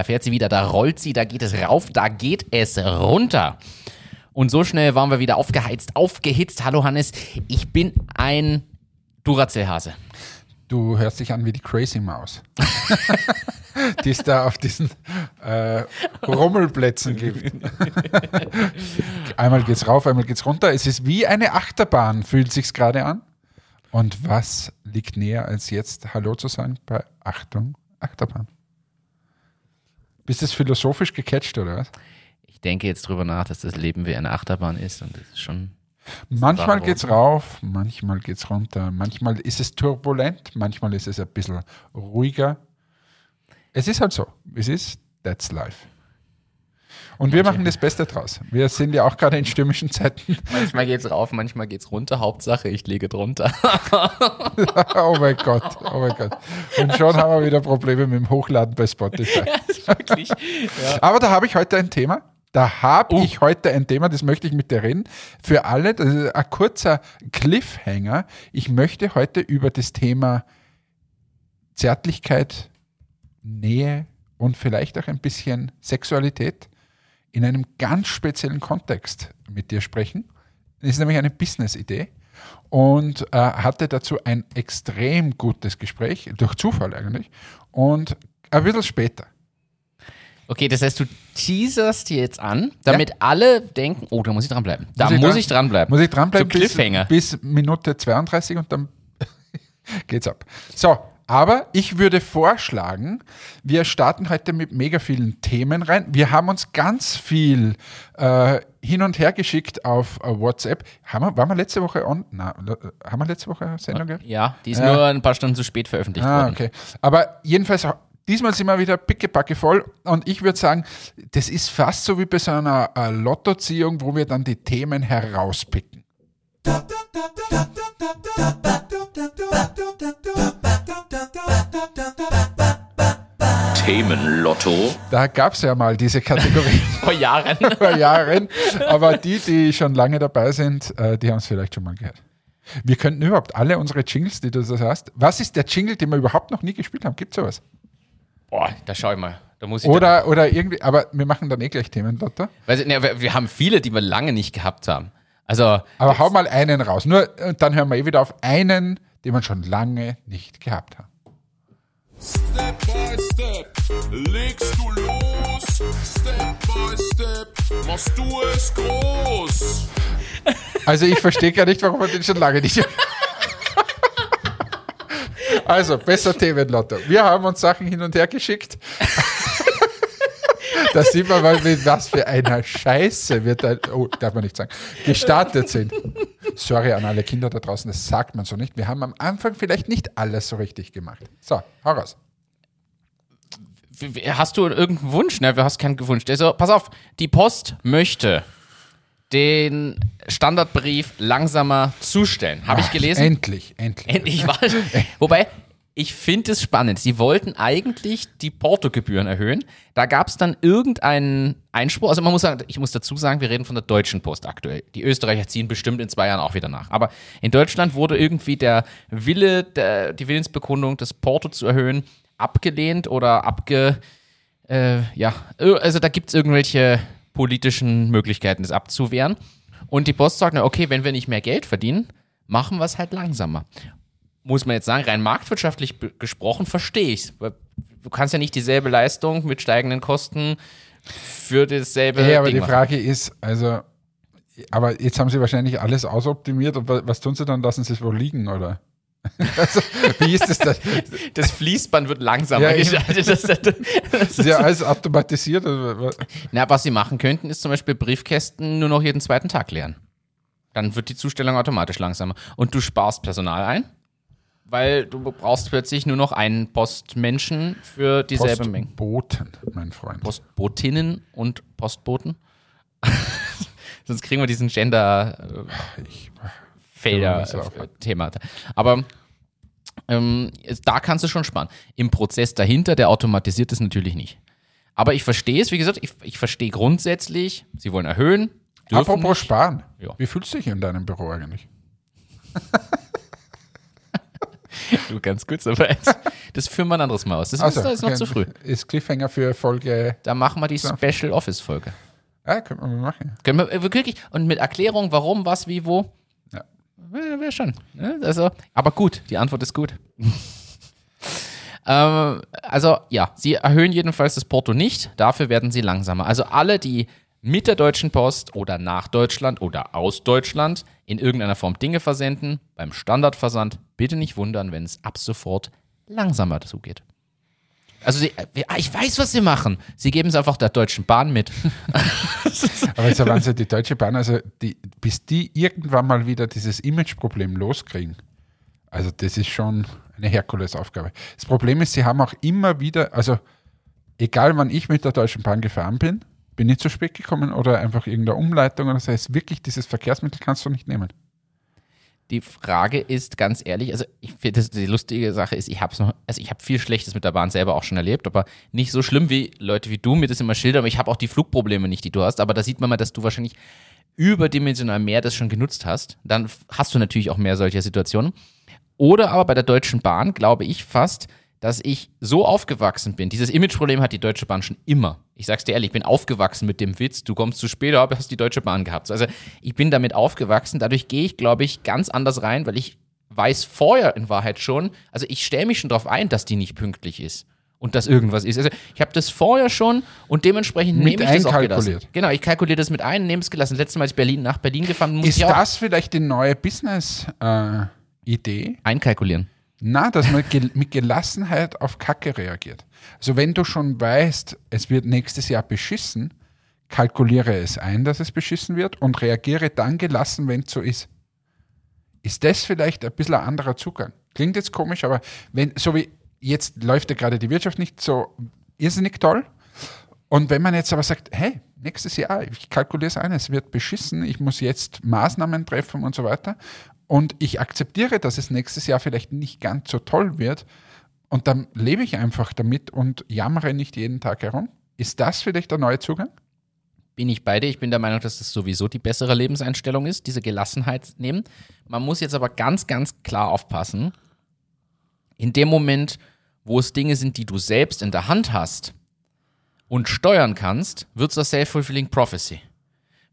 da fährt sie wieder, da rollt sie, da geht es rauf, da geht es runter. Und so schnell waren wir wieder aufgeheizt, aufgehitzt. Hallo Hannes, ich bin ein Duracell-Hase. Du hörst dich an wie die Crazy Maus. die es da auf diesen äh, Rummelplätzen gibt. einmal geht's rauf, einmal geht's runter. Es ist wie eine Achterbahn, fühlt sich's gerade an. Und was liegt näher als jetzt Hallo zu sagen bei Achtung, Achterbahn? Bist du philosophisch gecatcht oder was? Ich denke jetzt drüber nach, dass das Leben wie eine Achterbahn ist und das ist schon. Manchmal geht's rauf, manchmal geht's runter, manchmal ist es turbulent, manchmal ist es ein bisschen ruhiger. Es ist halt so. Es ist, that's life. Und wir machen das Beste draus. Wir sind ja auch gerade in stürmischen Zeiten. Manchmal geht's rauf, manchmal geht's runter. Hauptsache, ich liege drunter. oh mein Gott, oh mein Gott. Und schon haben wir wieder Probleme mit dem Hochladen bei Spotify. Wirklich. Aber da habe ich heute ein Thema. Da habe Oh. ich heute ein Thema, das möchte ich mit dir reden. Für alle, das ist ein kurzer Cliffhanger. Ich möchte heute über das Thema Zärtlichkeit, Nähe und vielleicht auch ein bisschen Sexualität in einem ganz speziellen Kontext mit dir sprechen. Das ist nämlich eine Business-Idee und äh, hatte dazu ein extrem gutes Gespräch, durch Zufall eigentlich, und ein bisschen später. Okay, das heißt, du teaserst dir jetzt an, damit alle denken, oh, da muss ich dranbleiben. Da muss ich, dran- dranbleiben. Muss ich dranbleiben Cliffhanger. bis, bis Minute 32 und dann geht's ab. So, aber ich würde vorschlagen, wir starten heute mit mega vielen Themen rein. Wir haben uns ganz viel äh, hin und her geschickt auf äh, WhatsApp. Haben wir, waren wir letzte Woche on? Na, äh, haben wir letzte Woche eine Sendung gehabt? Ja, die ist Ja. nur ein paar Stunden zu spät veröffentlicht Ah, worden. okay. Aber jedenfalls, diesmal sind wir wieder pickepacke voll und ich würde sagen, das ist fast so wie bei so einer äh, Lottoziehung, wo wir dann die Themen herauspicken. Themenlotto. Da gab es ja mal diese Kategorie Vor Jahren. vor Jahren, aber die, die schon lange dabei sind, äh, die haben es vielleicht schon mal gehört. Wir könnten überhaupt alle unsere Jingles, die du so hast, was ist der Jingle, den wir überhaupt noch nie gespielt haben? Gibt sowas? Boah, da schau ich mal. Da muss ich Oder, oder irgendwie, aber wir machen dann eh gleich Themen, Lotta. Weil, ne, wir, wir haben viele, die wir lange nicht gehabt haben. Also, Aber hau mal einen raus. Nur, und dann hören wir eh wieder auf einen, den wir schon lange nicht gehabt haben. Step by step legst du los. Step by step machst du es groß. Also ich verstehe gar nicht, warum wir den schon lange nicht. Also, besser Themenlotto. Wir haben uns Sachen hin und her geschickt. Da sieht man mal, mit was für einer Scheiße wir da, oh, darf man nicht sagen, gestartet sind. Sorry an alle Kinder da draußen, das sagt man so nicht. Wir haben am Anfang vielleicht nicht alles so richtig gemacht. So, hau raus. hast du irgendeinen Wunsch? Ne, du hast keinen Wunsch. Also, pass auf, die Post möchte den Standardbrief langsamer zustellen. Habe ich gelesen? Endlich, endlich. Endlich war Wobei, ich finde es spannend. Sie wollten eigentlich die Portogebühren erhöhen. Da gab es dann irgendeinen Einspruch. Also man muss sagen, ich muss dazu sagen, wir reden von der Deutschen Post aktuell. Die Österreicher ziehen bestimmt in zwei Jahren auch wieder nach. Aber in Deutschland wurde irgendwie der Wille, der, die Willensbekundung, das Porto zu erhöhen, abgelehnt oder abge... Äh, ja, also da gibt es irgendwelche politischen Möglichkeiten, das abzuwehren. Und die Post sagt, na okay, wenn wir nicht mehr Geld verdienen, machen wir es halt langsamer muss man jetzt sagen, rein marktwirtschaftlich gesprochen, verstehe ich es. Du kannst ja nicht dieselbe Leistung mit steigenden Kosten für dasselbe. Hey, aber Ding die machen. Frage ist, also, aber jetzt haben sie wahrscheinlich alles ausoptimiert und wa- was tun sie dann? Lassen sie es wohl liegen, oder? Also, wie ist das da? Das Fließband wird langsamer Ja, eben. geschaltet. Das, das, Das ist ja alles automatisiert. na, was sie machen könnten, ist zum Beispiel Briefkästen nur noch jeden zweiten Tag leeren. Dann wird die Zustellung automatisch langsamer. Und du sparst Personal ein, weil du brauchst plötzlich nur noch einen Postmenschen für dieselbe Menge. Postboten, mein Freund. Postbotinnen und Postboten. Sonst kriegen wir diesen Gender äh, Ich, Felder Ja, ist äh, Thema. Aber ähm, da kannst du schon sparen. Im Prozess dahinter, der automatisiert es natürlich nicht. Aber ich verstehe es, wie gesagt, ich, ich verstehe grundsätzlich, sie wollen erhöhen. apropos nicht. sparen. Ja. Wie fühlst du dich in deinem Büro eigentlich? Du ganz kurz, aber das führen wir ein anderes Mal aus. Das ist, das ist noch zu früh. Ist Cliffhanger für Folge. Da machen wir die Special Office Folge. Ja, können wir machen. Können wir äh, wirklich und mit Erklärung, warum, was, wie, wo. Wäre wär schon. Ne? Also, aber gut, die Antwort ist gut. ähm, also ja, sie erhöhen jedenfalls das Porto nicht, dafür werden sie langsamer. Also alle, die mit der Deutschen Post oder nach Deutschland oder aus Deutschland in irgendeiner Form Dinge versenden, beim Standardversand bitte nicht wundern, wenn es ab sofort langsamer zugeht. Also sie, äh, ah, ich weiß, was sie machen. Sie geben es einfach der Deutschen Bahn mit. Aber jetzt waren sie die Deutsche Bahn, also die, bis die irgendwann mal wieder dieses Imageproblem loskriegen. Also das ist schon eine Herkulesaufgabe. Das Problem ist, sie haben auch immer wieder, also egal wann ich mit der Deutschen Bahn gefahren bin, bin ich zu spät gekommen oder einfach irgendeine Umleitung oder so, ist wirklich dieses Verkehrsmittel kannst du nicht nehmen. Die Frage ist ganz ehrlich, also ich finde, die lustige Sache ist, ich habe noch, also ich habe viel Schlechtes mit der Bahn selber auch schon erlebt, aber nicht so schlimm wie Leute wie du mir das immer schildern, aber ich habe auch die Flugprobleme nicht, die du hast, aber da sieht man mal, dass du wahrscheinlich überdimensional mehr das schon genutzt hast. Dann hast du natürlich auch mehr solcher Situationen. Oder aber bei der Deutschen Bahn glaube ich fast, dass ich so aufgewachsen bin. Dieses Imageproblem hat die Deutsche Bahn schon immer. Ich sag's dir ehrlich, ich bin aufgewachsen mit dem Witz, du kommst zu spät, aber hast die Deutsche Bahn gehabt. Also ich bin damit aufgewachsen. Dadurch gehe ich, glaube ich, ganz anders rein, weil ich weiß vorher in Wahrheit schon, also ich stelle mich schon darauf ein, dass die nicht pünktlich ist. Und dass irgendwas ist. Also ich habe das vorher schon und dementsprechend Mit nehme ich das auch gelassen. Genau, ich kalkuliere das mit ein, nehme es gelassen. Letztes Mal, als ich Berlin nach Berlin gefahren bin, musste Ist ich auch das vielleicht die neue Business-Idee? einkalkulieren. Na, dass man gel mit Gelassenheit auf Kacke reagiert. Also wenn du schon weißt, es wird nächstes Jahr beschissen, kalkuliere es ein, dass es beschissen wird und reagiere dann gelassen, wenn es so ist. Ist das vielleicht ein bisschen ein anderer Zugang? Klingt jetzt komisch, aber wenn, so wie jetzt läuft ja gerade die Wirtschaft nicht so irrsinnig toll. Und wenn man jetzt aber sagt, hey, nächstes Jahr, ich kalkuliere es ein, es wird beschissen, ich muss jetzt Maßnahmen treffen und so weiter. Und ich akzeptiere, dass es nächstes Jahr vielleicht nicht ganz so toll wird. Und dann lebe ich einfach damit und jammere nicht jeden Tag herum. Ist das vielleicht der neue Zugang? bin ich bei dir. Ich bin der Meinung, dass das sowieso die bessere Lebenseinstellung ist, diese Gelassenheit nehmen. Man muss jetzt aber ganz, ganz klar aufpassen. In dem Moment, wo es Dinge sind, die du selbst in der Hand hast und steuern kannst, wird es das Self-Fulfilling Prophecy.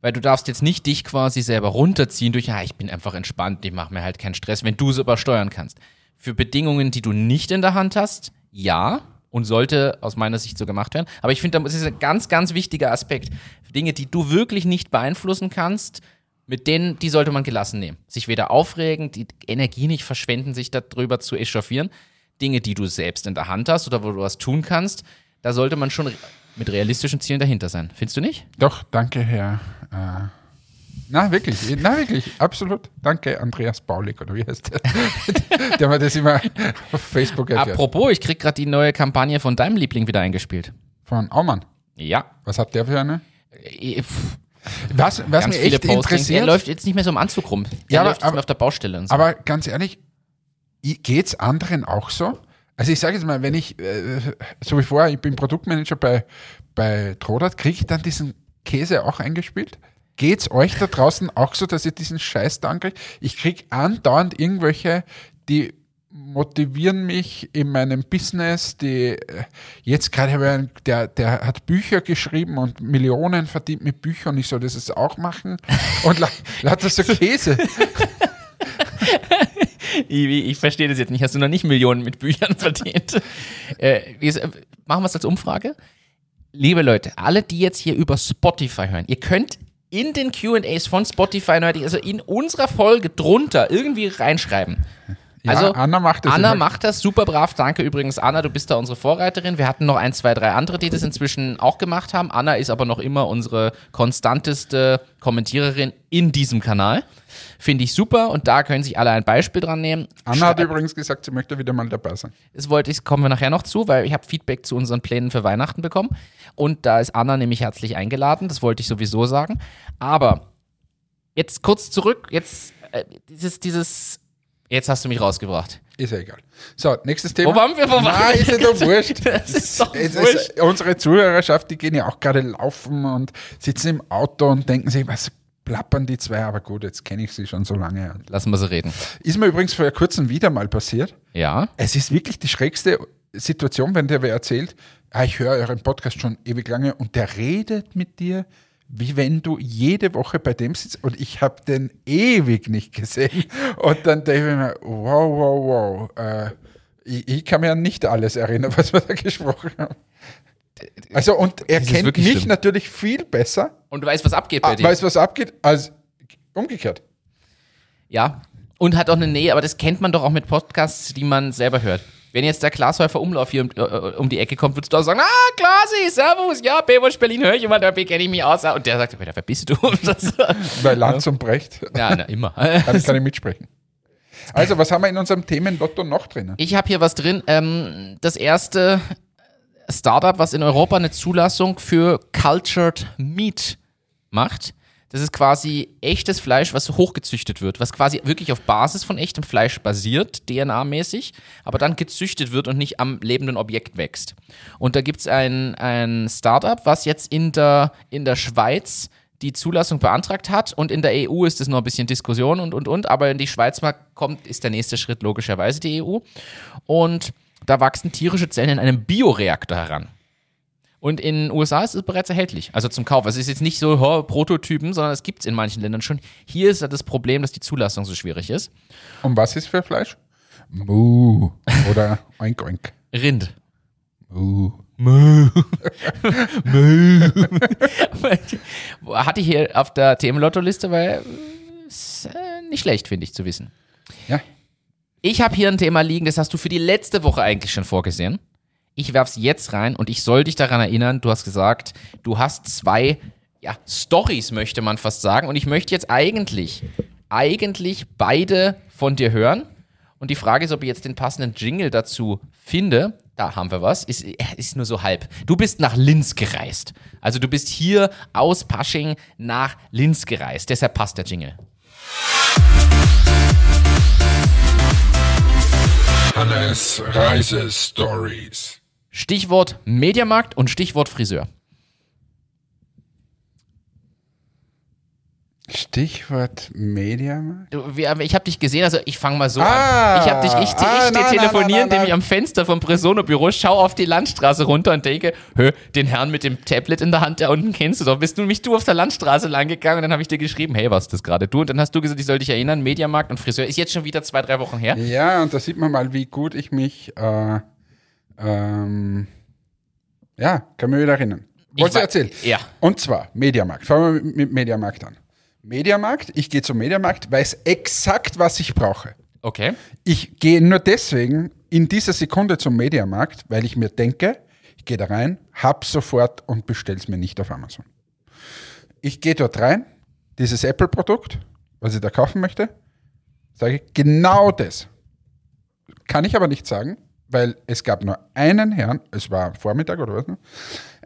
Weil du darfst jetzt nicht dich quasi selber runterziehen durch, ja, ich bin einfach entspannt, ich mache mir halt keinen Stress, wenn du es aber steuern kannst. Für Bedingungen, die du nicht in der Hand hast, ja, und sollte aus meiner Sicht so gemacht werden. Aber ich finde, das ist ein ganz, ganz wichtiger Aspekt. Dinge, die du wirklich nicht beeinflussen kannst, mit denen, die sollte man gelassen nehmen. Sich weder aufregen, die Energie nicht verschwenden, sich darüber zu echauffieren. Dinge, die du selbst in der Hand hast oder wo du was tun kannst, da sollte man schon mit realistischen Zielen dahinter sein. Findest du nicht? Doch, danke, Herr. Äh, na, wirklich, na, wirklich, absolut. Danke, Andreas Baulig, oder wie heißt der? der mir das immer auf Facebook erklärt. Apropos, ich krieg gerade die neue Kampagne von deinem Liebling wieder eingespielt. Von Aumann. Ja. Was hat der für eine? Eh, pff, Was, was Ganz mich echt Postings. Er interessiert, läuft jetzt nicht mehr so im Anzug rum. Er Ja, aber- läuft jetzt aber- auf der Baustelle und so. aber ganz ehrlich, geht es anderen auch so? Also ich sage jetzt mal, wenn ich, äh, so wie vorher, ich bin Produktmanager bei, bei Trodat, kriege ich dann diesen Käse auch eingespielt? Geht es euch da draußen auch so, dass ihr diesen Scheiß da ankriegt? Ich kriege andauernd irgendwelche, die motivieren mich in meinem Business, die äh, jetzt gerade habe ich einen, der, der hat Bücher geschrieben und Millionen verdient mit Büchern, ich soll das jetzt auch machen und la- lauter so Käse. Ivi, ich verstehe das jetzt nicht. Hast du noch nicht Millionen mit Büchern verdient? äh, äh, machen wir es als Umfrage? Liebe Leute, alle, die jetzt hier über Spotify hören, ihr könnt in den QAs von Spotify, also in unserer Folge drunter irgendwie reinschreiben. Ja, Also, Anna macht das Anna macht das super brav. Danke übrigens, Anna. Du bist da unsere Vorreiterin. Wir hatten noch ein, zwei, drei andere, die das inzwischen auch gemacht haben. Anna ist aber noch immer unsere konstanteste Kommentiererin in diesem Kanal. Finde ich super und da können sich alle ein Beispiel dran nehmen. Anna hat übrigens gesagt, sie möchte wieder mal dabei sein. das wollte ich, kommen wir nachher noch zu, weil ich habe Feedback zu unseren Plänen für Weihnachten bekommen. Und da ist Anna nämlich herzlich eingeladen. Das wollte ich sowieso sagen. Aber jetzt kurz zurück. Jetzt äh, dieses, dieses. Jetzt hast du mich rausgebracht. Ist ja egal. So, nächstes Thema. Wo waren wir? Wo waren Nein, ist ja doch wurscht. Das ist doch wurscht. Ist, unsere Zuhörerschaft, die gehen ja auch gerade laufen und sitzen im Auto und denken sich, was plappern die zwei, aber gut, jetzt kenne ich sie schon so lange. Lassen wir sie reden. Ist mir übrigens vor kurzem wieder mal passiert. Ja. Es ist wirklich die schrägste Situation, wenn dir wer erzählt, ah, ich höre euren Podcast schon ewig lange und der redet mit dir, wie wenn du jede Woche bei dem sitzt und ich habe den ewig nicht gesehen. Und dann denke ich mir, wow, wow, wow. Äh, ich, ich kann mir an nicht alles erinnern, was wir da gesprochen haben. Also, und er kennt mich schlimm. natürlich viel besser, Und du weißt, was abgeht bei ah, dir. weiß, was abgeht, als umgekehrt. Ja. Und hat auch eine Nähe, aber das kennt man doch auch mit Podcasts, die man selber hört. Wenn jetzt der Glashäufer Umlauf hier um, äh, um die Ecke kommt, würdest du auch sagen, ah, Glasi, servus, ja, Baywatch Berlin höre ich immer, da kenne ich mich aus. Und der sagt, wer bist du? Bei Lanz und Brecht ja, na, immer. kann, kann ich mitsprechen. Also, was haben wir in unserem Themenlotto noch drinnen? Ich habe hier was drin. Ähm, das erste Startup, was in Europa eine Zulassung für Cultured Meat macht. Das ist quasi echtes Fleisch, was hochgezüchtet wird, was quasi wirklich auf Basis von echtem Fleisch basiert, DNA-mäßig, aber dann gezüchtet wird und nicht am lebenden Objekt wächst. Und da gibt es ein, ein Startup, was jetzt in der, in der Schweiz die Zulassung beantragt hat und in der EU ist es noch ein bisschen Diskussion und und und, aber in die Schweiz mal kommt, ist der nächste Schritt logischerweise die EU. Und da wachsen tierische Zellen in einem Bioreaktor heran. Und in den USA ist es bereits erhältlich, also zum Kauf. Also es ist jetzt nicht so oh, Prototypen, sondern es gibt es in manchen Ländern schon. Hier ist ja das Problem, dass die Zulassung so schwierig ist. Und was ist für Fleisch? Mu oder Oink Oink. Rind. Mu. Hatte ich hier auf der Themenlotto-Liste, weil äh, ist äh, nicht schlecht, finde ich, zu wissen. Ja. Ich habe hier ein Thema liegen, das hast du für die letzte Woche eigentlich schon vorgesehen. Ich werf's jetzt rein und ich soll dich daran erinnern, du hast gesagt, du hast zwei ja, Stories, möchte man fast sagen. Und ich möchte jetzt eigentlich, eigentlich beide von dir hören. Und die Frage ist, ob ich jetzt den passenden Jingle dazu finde. Da haben wir was. Ist, ist nur so halb. Du bist nach Linz gereist. Also du bist hier aus Pasching nach Linz gereist. Deshalb passt der Jingle. Hannes Reise Stories. Stichwort Mediamarkt und Stichwort Friseur. Stichwort Mediamarkt. Du, wir, ich habe dich gesehen, also ich fange mal so Ah, an. Ich habe dich, ich, ich ah, stehe na, na, telefonieren, na, na, indem na. ich am Fenster vom Presono-Büro schaue auf die Landstraße runter und denke, hö, den Herrn mit dem Tablet in der Hand, da unten kennst du doch. Bist du mich du auf der Landstraße lang gegangen und dann habe ich dir geschrieben, hey, was ist das gerade du? Und dann hast du gesagt, ich soll dich erinnern, Mediamarkt und Friseur ist jetzt schon wieder zwei, drei Wochen her. Ja, und da sieht man mal, wie gut ich mich, äh, ähm, ja, kann mich wieder erinnern. Wolltest du erzählen? Ja. Und zwar Mediamarkt. Fangen wir mit- mit Mediamarkt an. Mediamarkt, ich gehe zum Mediamarkt, weiß exakt, was ich brauche. Okay. Ich gehe nur deswegen in dieser Sekunde zum Mediamarkt, weil ich mir denke, ich gehe da rein, hab sofort und bestelle es mir nicht auf Amazon. Ich gehe dort rein, dieses Apple-Produkt, was ich da kaufen möchte, sage ich genau das. Kann ich aber nicht sagen, weil es gab nur einen Herrn, es war Vormittag oder was, ne?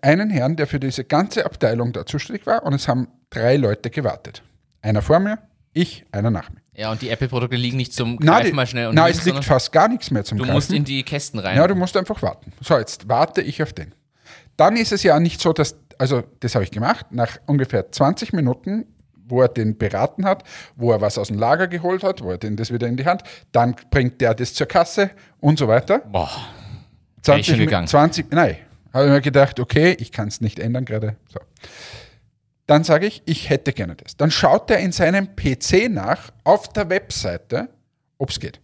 einen Herrn, der für diese ganze Abteilung da zuständig war und es haben drei Leute gewartet. Einer vor mir, ich, einer nach mir. Ja, und die Apple-Produkte liegen nicht zum Na, Greifen die, mal schnell und na es liegt fast gar nichts mehr zum Du Greifen. musst in die Kästen rein. Ja, du musst einfach warten. So, jetzt warte ich auf den. Dann ist es ja nicht so, dass, also das habe ich gemacht, nach ungefähr 20 Minuten, wo er den beraten hat, wo er was aus dem Lager geholt hat, wo er den das wieder in die Hand, dann bringt der das zur Kasse und so weiter. Boah. 20, schon Mi- gegangen. 20, nein, habe ich mir gedacht, okay, ich kann es nicht ändern gerade. So. Dann sage ich, ich hätte gerne das. Dann schaut er in seinem PC nach, auf der Webseite, ob es geht.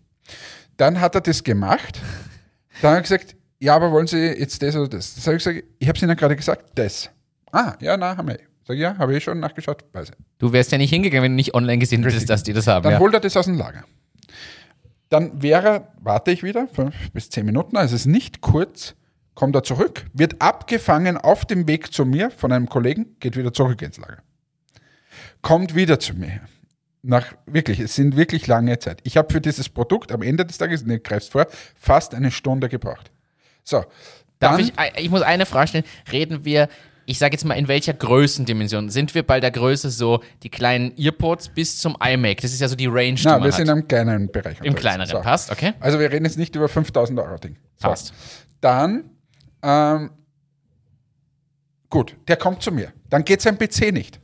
Dann hat er das gemacht. Dann hat er gesagt, ja, aber wollen Sie jetzt das oder das? Das habe ich gesagt, ich habe es Ihnen gerade gesagt, das. Ah, ja, na, haben wir. Sag ich, ja, habe ich schon nachgeschaut, weiß ich. Du wärst ja nicht hingegangen, wenn du nicht online gesehen hättest, dass die das haben. Dann ja. holt er das aus dem Lager. Dann wäre, warte ich wieder, fünf bis zehn Minuten, also es ist nicht kurz, kommt er zurück, wird abgefangen auf dem Weg zu mir von einem Kollegen, geht wieder zurück ins Lager. Kommt wieder zu mir. Nach, wirklich, es sind wirklich lange Zeit. Ich habe für dieses Produkt am Ende des Tages, ne, greifst vor, fast eine Stunde gebraucht. So. Darf dann, ich, ich muss eine Frage stellen. Reden wir, ich sage jetzt mal, in welcher Größendimension? Sind wir bei der Größe so die kleinen Earpods bis zum iMac? Das ist ja so die Range, die na, man wir hat. sind am kleineren Bereich. Im kleineren. So. Passt, okay? Also wir reden jetzt nicht über 5000 Euro Ding. So. Passt. Dann, ähm, gut, der kommt zu mir. Dann geht sein PC nicht.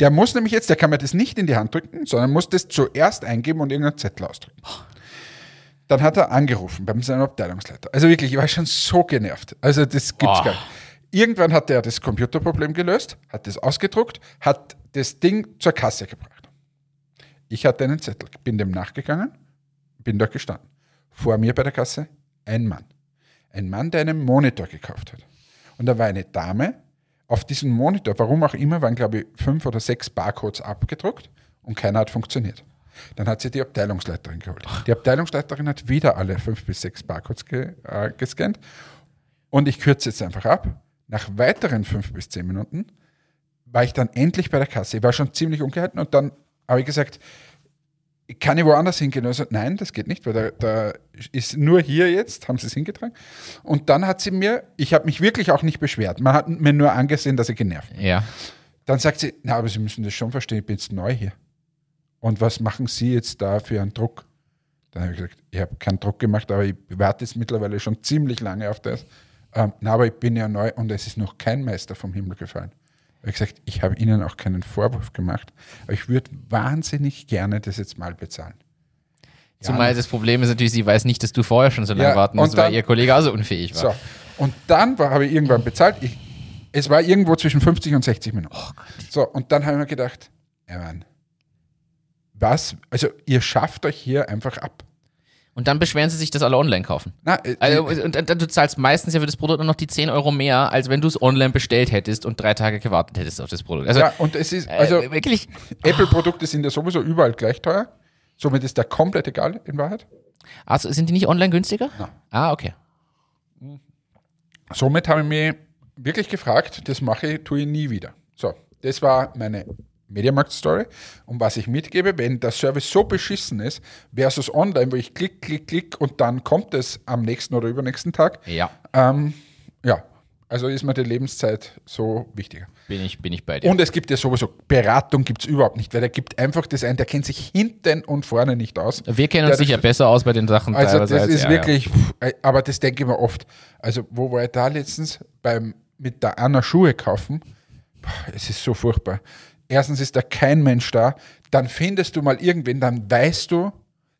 Der muss nämlich jetzt, der kann mir das nicht in die Hand drücken, sondern muss das zuerst eingeben und irgendeinen Zettel ausdrücken. Dann hat er angerufen bei seinem Abteilungsleiter. Also wirklich, ich war schon so genervt. Also das gibt's Oh. gar nicht. Irgendwann hat er das Computerproblem gelöst, hat das ausgedruckt, hat das Ding zur Kasse gebracht. Ich hatte einen Zettel, bin dem nachgegangen, bin dort gestanden. Vor mir bei der Kasse ein Mann. Ein Mann, der einen Monitor gekauft hat. Und da war eine Dame. Auf diesem Monitor, warum auch immer, waren, glaube ich, fünf oder sechs Barcodes abgedruckt und keiner hat funktioniert. Dann hat sie die Abteilungsleiterin geholt. Die Abteilungsleiterin hat wieder alle fünf bis sechs Barcodes ge äh, gescannt. Und ich kürze jetzt einfach ab. Nach weiteren fünf bis zehn Minuten war ich dann endlich bei der Kasse. Ich war schon ziemlich ungehalten und dann habe ich gesagt, kann ich woanders hingehen? Also, nein, das geht nicht, weil da, da ist nur hier jetzt, haben sie es hingetragen. Und dann hat sie mir, ich habe mich wirklich auch nicht beschwert, man hat mir nur angesehen, dass ich genervt bin. Ja. Dann sagt sie, na, aber Sie müssen das schon verstehen, ich bin jetzt neu hier. Und was machen Sie jetzt da für einen Druck? Dann habe ich gesagt, ich habe keinen Druck gemacht, aber ich warte jetzt mittlerweile schon ziemlich lange auf das. Ähm, na, aber ich bin ja neu und es ist noch kein Meister vom Himmel gefallen. Ich habe gesagt, ich habe Ihnen auch keinen Vorwurf gemacht, aber ich würde wahnsinnig gerne das jetzt mal bezahlen. Zumal das Problem ist natürlich, sie weiß nicht, dass du vorher schon so lange Ja, warten musst, weil ihr Kollege also unfähig war. So. Und dann war, habe ich irgendwann bezahlt. Ich, es war irgendwo zwischen 50 und 60 Minuten. so, und dann habe ich mir gedacht, ja Mann, was, also ihr schafft euch hier einfach ab. Und dann beschweren sie sich, dass alle online kaufen. Na, äh, Also, und dann, du zahlst meistens ja für das Produkt nur noch die 10 Euro mehr, als wenn du es online bestellt hättest und drei Tage gewartet hättest auf das Produkt. Also, ja, und es ist, also äh, wirklich. Apple-Produkte sind ja sowieso überall gleich teuer. Somit ist der komplett egal in Wahrheit. Also, sind die nicht online günstiger? Nein. Ah, okay. Somit habe ich mich wirklich gefragt, das mache ich, tue ich nie wieder. So, das war meine Mediamarkt-Story. Und was ich mitgebe, wenn der Service so beschissen ist, versus online, wo ich klick, klick, klick und dann kommt es am nächsten oder übernächsten Tag, Ja, ähm, ja, also ist mir die Lebenszeit so wichtiger. bin ich, bin ich bei dir. Und es gibt ja sowieso, Beratung gibt es überhaupt nicht, weil der gibt einfach das ein, der kennt sich hinten und vorne nicht aus. Wir kennen uns Ja, sicher besser aus bei den Sachen. Also das als ist er, wirklich, pff, äh, aber das denke ich mir oft. Also wo war ich da letztens? Beim, mit der Anna Schuhe kaufen. Es ist so furchtbar. Erstens ist da kein Mensch da. Dann findest du mal irgendwen, dann weißt du,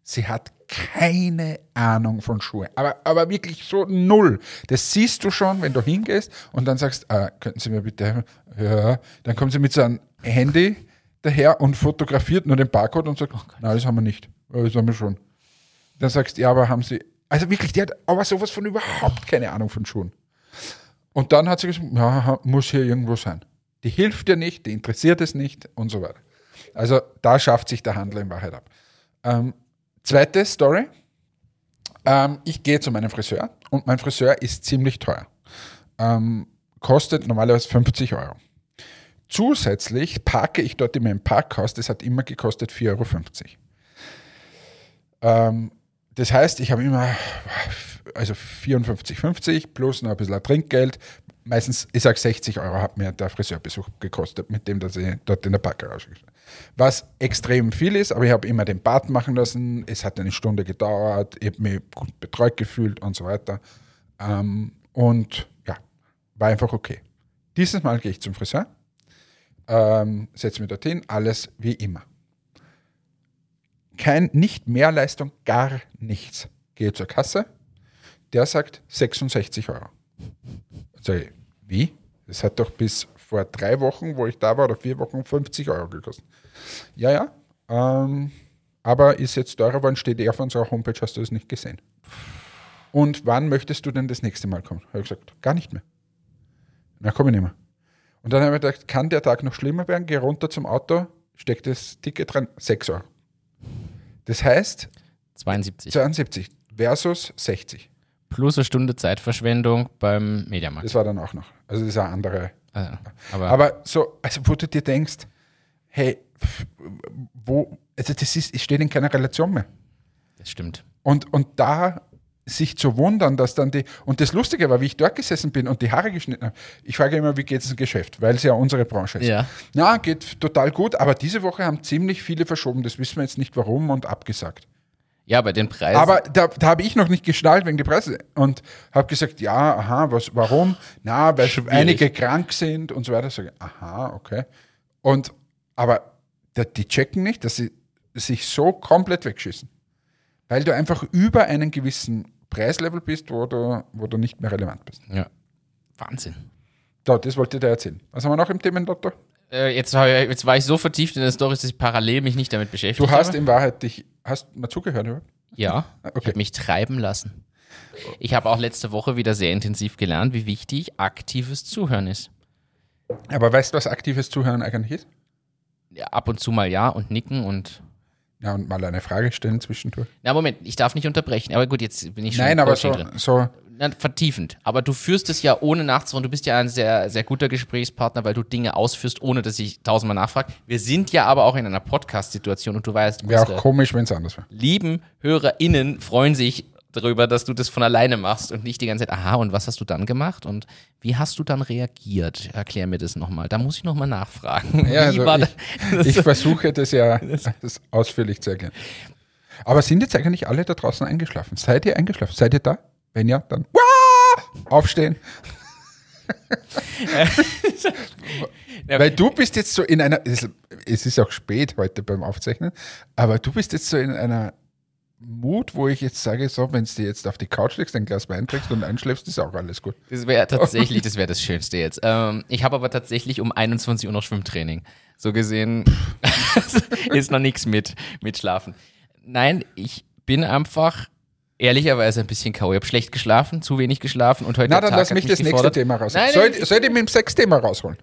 sie hat keine Ahnung von Schuhe. Aber, aber wirklich so null. Das siehst du schon, wenn du hingehst und dann sagst, ah, könnten Sie mir bitte? Ja. Dann kommt sie mit so einem Handy daher und fotografiert nur den Barcode und sagt, nein, das haben wir nicht. Das haben wir schon. Dann sagst du, ja, aber haben sie. Also wirklich, die hat aber sowas von überhaupt keine Ahnung von Schuhen. Und dann hat sie gesagt, ja, muss hier irgendwo sein. Die hilft dir nicht, die interessiert es nicht und so weiter. Also da schafft sich der Handel in Wahrheit ab. Ähm, zweite Story. Ähm, ich gehe zu meinem Friseur und mein Friseur ist ziemlich teuer. Ähm, kostet normalerweise 50 Euro. Zusätzlich parke ich dort in meinem Parkhaus, das hat immer gekostet 4,50 Euro. Ähm, das heißt, ich habe immer also 54,50 plus noch ein bisschen Trinkgeld. Meistens, ich sage 60 Euro hat mir der Friseurbesuch gekostet, mit dem, dass ich dort in der Parkgarage gestanden Was extrem viel ist, aber ich habe immer den Bart machen lassen. Es hat eine Stunde gedauert, ich habe mich gut betreut gefühlt und so weiter. Ähm, und ja, war einfach okay. Dieses Mal gehe ich zum Friseur, ähm, setze mich dorthin, alles wie immer kein, nicht mehr Leistung, gar nichts. Gehe zur Kasse, der sagt 66 Euro. Sag ich, wie? Das hat doch bis vor drei Wochen, wo ich da war, oder vier Wochen 50 Euro gekostet. Ja, ja, ähm, aber ist jetzt teurer geworden, steht eher auf unserer Homepage, hast du das nicht gesehen. Und wann möchtest du denn das nächste Mal kommen? Habe ich gesagt, gar nicht mehr. Na, komme ich nicht mehr. Und dann habe ich gedacht, kann der Tag noch schlimmer werden? Geh runter zum Auto, steck das Ticket rein, 6 Euro. Das heißt 72. 72 versus 60. Plus eine Stunde Zeitverschwendung beim Mediamarkt. Das war dann auch noch. Also das ist eine andere. Also, aber, Aber so, also wo du dir denkst, hey, wo, also das ist, es steht in keiner Relation mehr. das stimmt. Und, und da sich zu wundern, dass dann die, und das Lustige war, wie ich dort gesessen bin und die Haare geschnitten habe, ich frage immer, wie geht es im Geschäft, weil es ja unsere Branche ist. Ja. Na, geht total gut, aber diese Woche haben ziemlich viele verschoben, das wissen wir jetzt nicht warum und abgesagt. Ja, bei den Preisen. Aber da, da habe ich noch nicht geschnallt wegen der Preise und habe gesagt, ja, aha, was, warum? Na, weil Schwierig. einige krank sind und so weiter. Sag aha, okay. Und aber die checken nicht, dass sie sich so komplett wegschießen. Weil du einfach über einen gewissen Preislevel bist, wo du, wo du nicht mehr relevant bist. Ja. Wahnsinn. So, das wollte ich dir erzählen. Was haben wir noch im Themenlotto? Äh, jetzt, ich- jetzt war ich so vertieft in der Story, dass ich parallel mich nicht damit beschäftigt Du hast habe. in Wahrheit dich, hast du mal zugehört, oder? Ja, ich Okay. habe mich treiben lassen. Ich habe auch letzte Woche wieder sehr intensiv gelernt, wie wichtig aktives Zuhören ist. Aber weißt du, was aktives Zuhören eigentlich ist? Ja, ab und zu mal ja und nicken und. Ja, und mal eine Frage stellen zwischendurch. Na, Moment, ich darf nicht unterbrechen. Aber gut, jetzt bin ich schon Nein, aber so, drin. so Na, vertiefend. Aber du führst es ja ohne nachzufragen. Du bist ja ein sehr, sehr guter Gesprächspartner, weil du Dinge ausführst, ohne dass ich tausendmal nachfrage. Wir sind ja aber auch in einer Podcast-Situation und du weißt, wäre auch komisch, wenn es anders wäre. lieben HörerInnen freuen sich darüber, dass du das von alleine machst und nicht die ganze Zeit, aha, und was hast du dann gemacht und wie hast du dann reagiert? Erklär mir das nochmal. Da muss ich nochmal nachfragen. Ja, also ich, ich versuche das ja das ausführlich zu erklären. Aber sind jetzt eigentlich alle da draußen eingeschlafen? Seid ihr eingeschlafen? Seid ihr da? Wenn ja, dann aufstehen. Weil du bist jetzt so in einer, es ist auch spät heute beim Aufzeichnen, aber du bist jetzt so in einer Mut, wo ich jetzt sage, so, wenn du jetzt auf die Couch legst, ein Glas Wein trinkst und einschläfst, ist auch alles gut. Das wäre tatsächlich, das wäre das Schönste jetzt. Ähm, ich habe aber tatsächlich um 21 Uhr noch Schwimmtraining. So gesehen ist noch nichts mit, mit Schlafen. Nein, ich bin einfach ehrlicherweise ein bisschen K.O. Ich habe schlecht geschlafen, zu wenig geschlafen und heute Na, dann Tag lass hat mich das nächste gefordert. Thema rausholen. Nein, soll, nein, ich- soll ich mit dem Sexthema rausholen?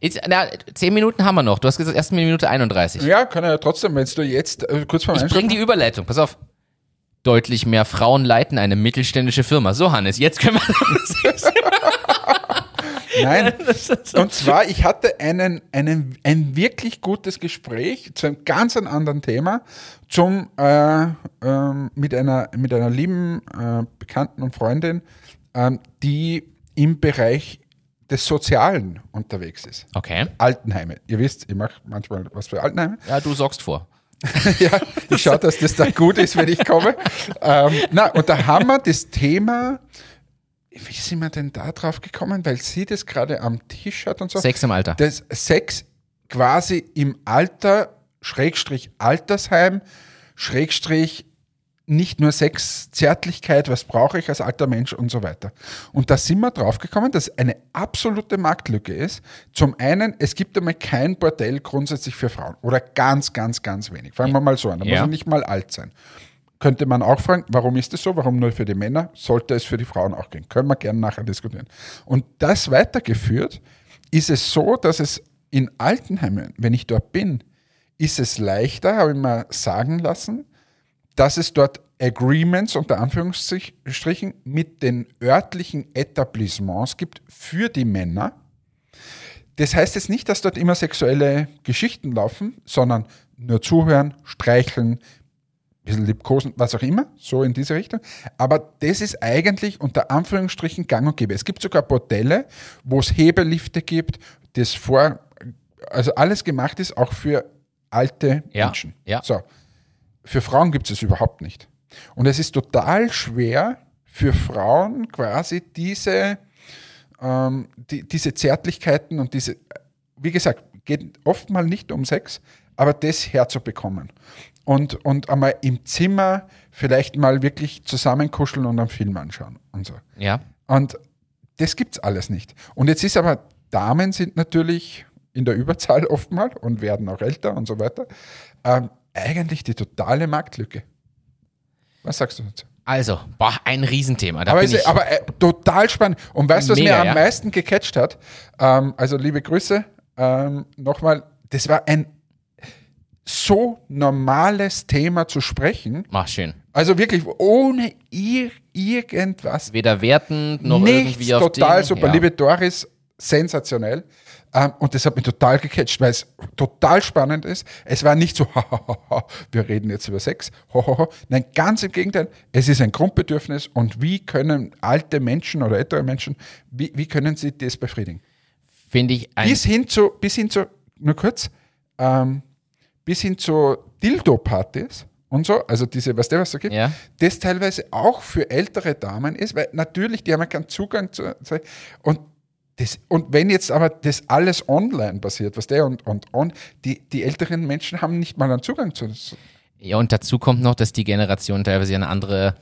Jetzt, na, zehn Minuten haben wir noch. Du hast gesagt, erst Minute 31. Ja, kann er ja trotzdem, wenn du jetzt äh, kurz vor Ich bring die Überleitung, pass auf. Deutlich mehr Frauen leiten eine mittelständische Firma. So, Hannes, jetzt können wir. Nein. Und zwar, ich hatte einen, einen, ein wirklich gutes Gespräch zu einem ganz anderen Thema, zum, äh, ähm, mit, einer, mit einer lieben äh, Bekannten und Freundin, ähm, die im Bereich des Sozialen unterwegs ist. Okay. Altenheime. Ihr wisst, ich mache manchmal was für Altenheime. Ja, du sorgst vor. ja, ich schaue, dass das da gut ist, wenn ich komme. Ähm, na, und da haben wir das Thema, wie sind wir denn da drauf gekommen? Weil sie das gerade am Tisch hat und so. Sex im Alter. Das Sex quasi im Alter, Schrägstrich Altersheim, Schrägstrich nicht nur Sex, Zärtlichkeit, was brauche ich als alter Mensch und so weiter. Und da sind wir drauf gekommen, dass eine absolute Marktlücke ist. Zum einen, es gibt einmal kein Bordell grundsätzlich für Frauen oder ganz, ganz, ganz wenig. Fangen wir mal so an, da muss Ja. man nicht mal alt sein. Könnte man auch fragen, warum ist das so? Warum nur für die Männer? Sollte es für die Frauen auch gehen? Können wir gerne nachher diskutieren. Und das weitergeführt, ist es so, dass es in Altenheimen, wenn ich dort bin, ist es leichter, habe ich mal sagen lassen, dass es dort Agreements unter Anführungsstrichen mit den örtlichen Etablissements gibt für die Männer. Das heißt jetzt nicht, dass dort immer sexuelle Geschichten laufen, sondern nur zuhören, streicheln, ein bisschen liebkosen, was auch immer, so in diese Richtung. Aber das ist eigentlich unter Anführungsstrichen gang und gäbe. Es gibt sogar Bordelle, wo es Hebelifte gibt, das vor, also alles gemacht ist, auch für alte Ja, Menschen. ja. So. Für Frauen gibt es es überhaupt nicht. Und es ist total schwer für Frauen quasi diese, ähm, die, diese Zärtlichkeiten und diese, wie gesagt, geht oft mal nicht um Sex, aber das herzubekommen. Und, und einmal im Zimmer vielleicht mal wirklich zusammenkuscheln und einen Film anschauen und so. Ja. Und das gibt's alles nicht. Und jetzt ist aber, Damen sind natürlich in der Überzahl oftmals und werden auch älter und so weiter. Ähm, eigentlich die totale Marktlücke. Was sagst du dazu? Also, boah, ein Riesenthema. Da Aber, ich, aber äh, total spannend. Und weißt du, was Mega, mir am ja. meisten gecatcht hat? Ähm, also liebe Grüße ähm, nochmal. Das war ein so normales Thema zu sprechen. mach schön. Also wirklich ohne ir irgendwas. Weder wertend noch Nichts, irgendwie auf total Ding. super. Ja. Liebe Doris, sensationell. Ähm, und das hat mich total gecatcht, weil es total spannend ist. Es war nicht so, wir reden jetzt über Sex. Nein, ganz im Gegenteil. Es ist ein Grundbedürfnis und wie können alte Menschen oder ältere Menschen, wie, wie können sie das befriedigen? Finde ich ein. Bis hin zu, bis hin zu, nur kurz, ähm, bis hin zu Dildo-Partys und so, also diese, weißt du, was da gibt, Ja. das teilweise auch für ältere Damen ist, weil natürlich, die haben ja keinen Zugang zu, zu und Das, und wenn jetzt aber das alles online passiert, was der und, und, und, die, die älteren Menschen haben nicht mal einen Zugang zu. Ja, und dazu kommt noch, dass die Generation teilweise eine andere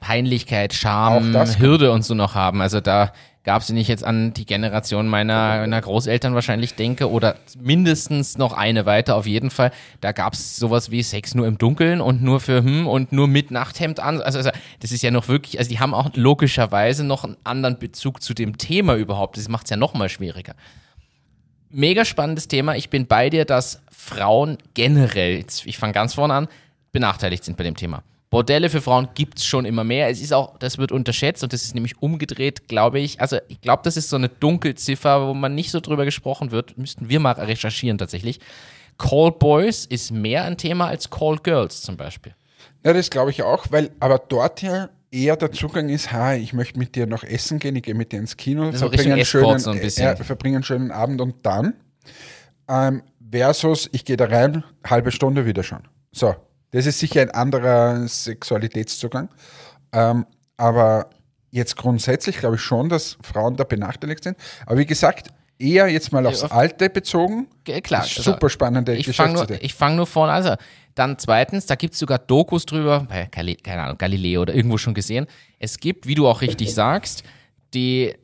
Peinlichkeit, Scham. Hürde und so noch haben. Also da gab es, wenn ich jetzt an die Generation meiner, meiner Großeltern wahrscheinlich denke, oder mindestens noch eine weiter auf jeden Fall, da gab es sowas wie Sex nur im Dunkeln und nur für hm und nur mit Nachthemd an. Also, also das ist ja noch wirklich, also die haben auch logischerweise noch einen anderen Bezug zu dem Thema überhaupt. Das macht es ja noch mal schwieriger. Mega spannendes Thema. Ich bin bei dir, dass Frauen generell, ich fange ganz vorne an, benachteiligt sind bei dem Thema. Bordelle für Frauen gibt es schon immer mehr. Es ist auch, das wird unterschätzt und das ist nämlich umgedreht, glaube ich. Also ich glaube, das ist so eine Dunkelziffer, wo man nicht so drüber gesprochen wird. Müssten wir mal recherchieren tatsächlich. Call Boys ist mehr ein Thema als Call Girls zum Beispiel. Ja, das glaube ich auch, weil aber dort ja eher der Zugang ist, ha, ich möchte mit dir noch essen gehen, ich gehe mit dir ins Kino, ist so verbringe einen, schönen, so ein äh, verbringe einen schönen Abend und dann ähm, versus, ich gehe da rein, halbe Stunde wieder schon. So, das ist sicher ein anderer Sexualitätszugang. Ähm, aber jetzt grundsätzlich glaube ich schon, dass Frauen da benachteiligt sind. Aber wie gesagt, eher jetzt mal aufs auf- Alte bezogen. Ge- Klar, also super spannende ich fange nur, ich fang nur vorne an. Also, dann zweitens, da gibt es sogar Dokus drüber, keine Ahnung, Galileo oder irgendwo schon gesehen. Es gibt, wie du auch richtig sagst, die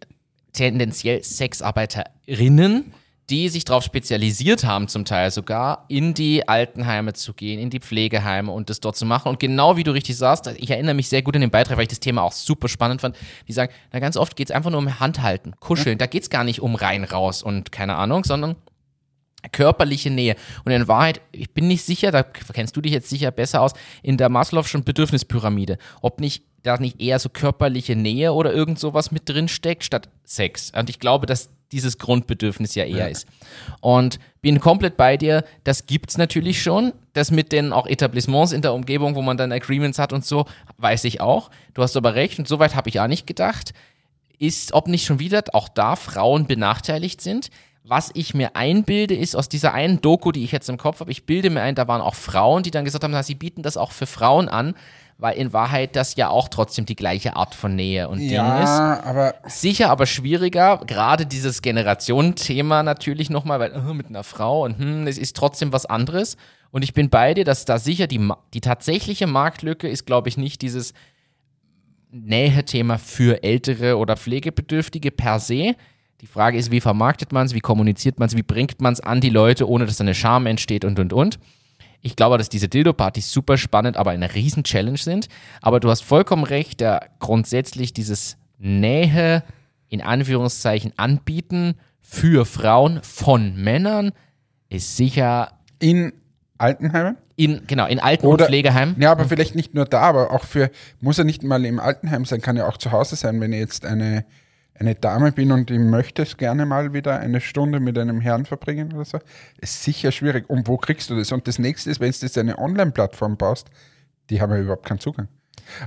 tendenziell Sexarbeiterinnen, die sich darauf spezialisiert haben, zum Teil sogar, in die Altenheime zu gehen, in die Pflegeheime und das dort zu machen. Und genau wie du richtig sagst, ich erinnere mich sehr gut an den Beitrag, weil ich das Thema auch super spannend fand. Die sagen, na ganz oft geht es einfach nur um Handhalten, Kuscheln. Da geht es gar nicht um rein, raus und keine Ahnung, sondern körperliche Nähe. Und in Wahrheit, ich bin nicht sicher, da kennst du dich jetzt sicher besser aus, in der Maslow'schen Bedürfnispyramide, ob nicht da nicht eher so körperliche Nähe oder irgend sowas mit drin steckt, statt Sex. Und ich glaube, dass dieses Grundbedürfnis ja eher ist. Und bin komplett bei dir, das gibt's natürlich schon. Das mit den auch Etablissements in der Umgebung, wo man dann Agreements hat und so, weiß ich auch. Du hast aber recht und soweit habe ich auch nicht gedacht ist, ob nicht schon wieder auch da Frauen benachteiligt sind. Was ich mir einbilde, ist aus dieser einen Doku, die ich jetzt im Kopf habe, ich bilde mir ein, da waren auch Frauen, die dann gesagt haben, na, sie bieten das auch für Frauen an, weil in Wahrheit das ja auch trotzdem die gleiche Art von Nähe und Ding ist. Ja, aber Sicher, aber schwieriger. Gerade dieses Generationenthema natürlich nochmal, weil äh, mit einer Frau und hm, es ist trotzdem was anderes. Und ich bin bei dir, dass da sicher die, die tatsächliche Marktlücke ist, glaube ich, nicht dieses Nähe-Thema für ältere oder Pflegebedürftige per se. Die Frage ist, wie vermarktet man es, wie kommuniziert man es, wie bringt man es an die Leute, ohne dass da eine Scham entsteht und und und. Ich glaube, dass diese Dildo-Partys super spannend, aber eine riesen Challenge sind. Aber du hast vollkommen recht, der grundsätzlich dieses Nähe in Anführungszeichen anbieten für Frauen von Männern ist sicher in Altenheimen? in, genau, in Alten- Oder- und Pflegeheimen. Ja, aber vielleicht nicht nur da, aber auch für, muss ja nicht mal im Altenheim sein, kann ja auch zu Hause sein, wenn ich jetzt eine, eine Dame bin und ich möchte es gerne mal wieder eine Stunde mit einem Herrn verbringen oder so. Ist sicher schwierig. Und wo kriegst du das? Und das nächste ist, wenn du jetzt eine Online-Plattform baust, die haben ja überhaupt keinen Zugang.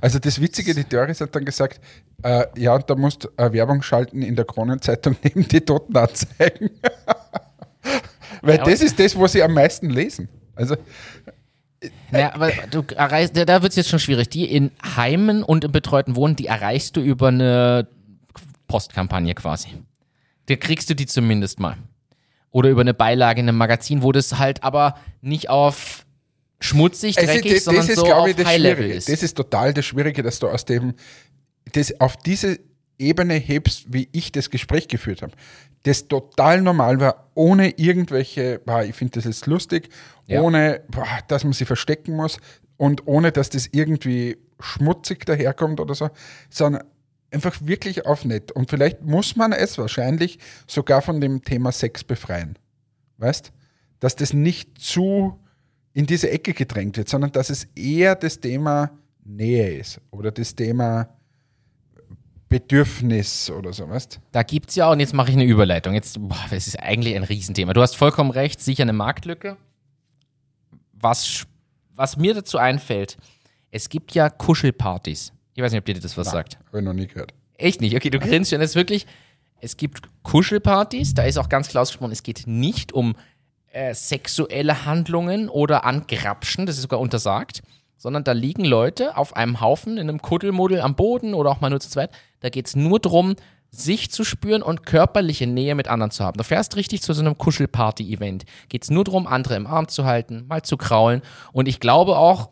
Also das Witzige, die Doris hat dann gesagt, äh, ja, und da musst du äh, Werbung schalten in der Kronenzeitung neben die Totenanzeigen. Weil Ja, das ist das, wo sie am meisten lesen. Also Ja, aber du erreichst, da, da wird es jetzt schon schwierig. Die in Heimen und im betreuten Wohnen, die erreichst du über eine Postkampagne quasi. Da kriegst du die zumindest mal. Oder über eine Beilage in einem Magazin, wo das halt aber nicht auf schmutzig, Also dreckig, das, sondern das ist, so glaube auf ich, das High-Level Schwierige. ist. Das ist total das Schwierige, dass du aus dem, das auf diese Ebene hebst, wie ich das Gespräch geführt habe. Das total normal war, ohne irgendwelche, boah, ich finde das jetzt lustig, Ja. ohne, boah, dass man sie verstecken muss und ohne, dass das irgendwie schmutzig daherkommt oder so, sondern einfach wirklich auf nett. Und vielleicht muss man es wahrscheinlich sogar von dem Thema Sex befreien. Weißt? Dass das nicht zu in diese Ecke gedrängt wird, sondern dass es eher das Thema Nähe ist oder das Thema Bedürfnis oder so, weißt? Da gibt's ja, und jetzt mache ich eine Überleitung. Jetzt, boah, das ist eigentlich ein Riesenthema. Du hast vollkommen recht, sicher eine Marktlücke. Was, was mir dazu einfällt, es gibt ja Kuschelpartys. Ich weiß nicht, ob dir das was sagt. Habe ich noch nie gehört. Echt nicht? Okay, du grinst schon. Das ist wirklich, es gibt Kuschelpartys, da ist auch ganz klar ausgesprochen, es geht nicht um äh, sexuelle Handlungen oder Angrapschen, das ist sogar untersagt, sondern da liegen Leute auf einem Haufen in einem Kuddelmuddel am Boden oder auch mal nur zu zweit. Da geht es nur darum, sich zu spüren und körperliche Nähe mit anderen zu haben. Du fährst richtig zu so einem Kuschelparty-Event. Geht es nur darum, andere im Arm zu halten, mal zu kraulen. Und ich glaube auch,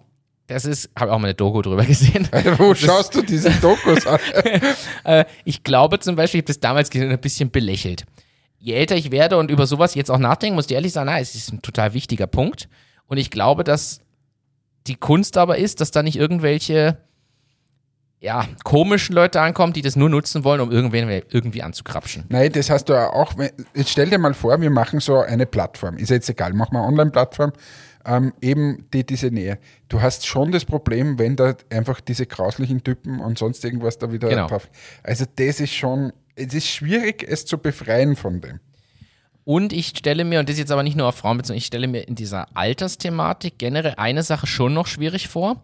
das ist, habe auch mal eine Doku drüber gesehen. Wo schaust du diese Dokus an? Äh, ich glaube zum Beispiel, ich habe das damals gesehen, ein bisschen belächelt. Je älter ich werde und über sowas jetzt auch nachdenken, muss ich ehrlich sagen, na, es ist ein total wichtiger Punkt. Und ich glaube, dass die Kunst aber ist, dass da nicht irgendwelche ja, komischen Leute ankommen, die das nur nutzen wollen, um irgendwen irgendwie anzukrapschen. Nein, das hast du ja auch. Jetzt stell dir mal vor, wir machen so eine Plattform. Ist jetzt egal, machen wir eine Online-Plattform. Ähm, eben die, diese Nähe. Du hast schon das Problem, wenn da einfach diese grauslichen Typen und sonst irgendwas da wieder Genau. drauf. Also, das ist schon. Es ist schwierig, es zu befreien von dem. Und ich stelle mir, und das ist jetzt aber nicht nur auf Frauen bezogen, ich stelle mir in dieser Altersthematik generell eine Sache schon noch schwierig vor.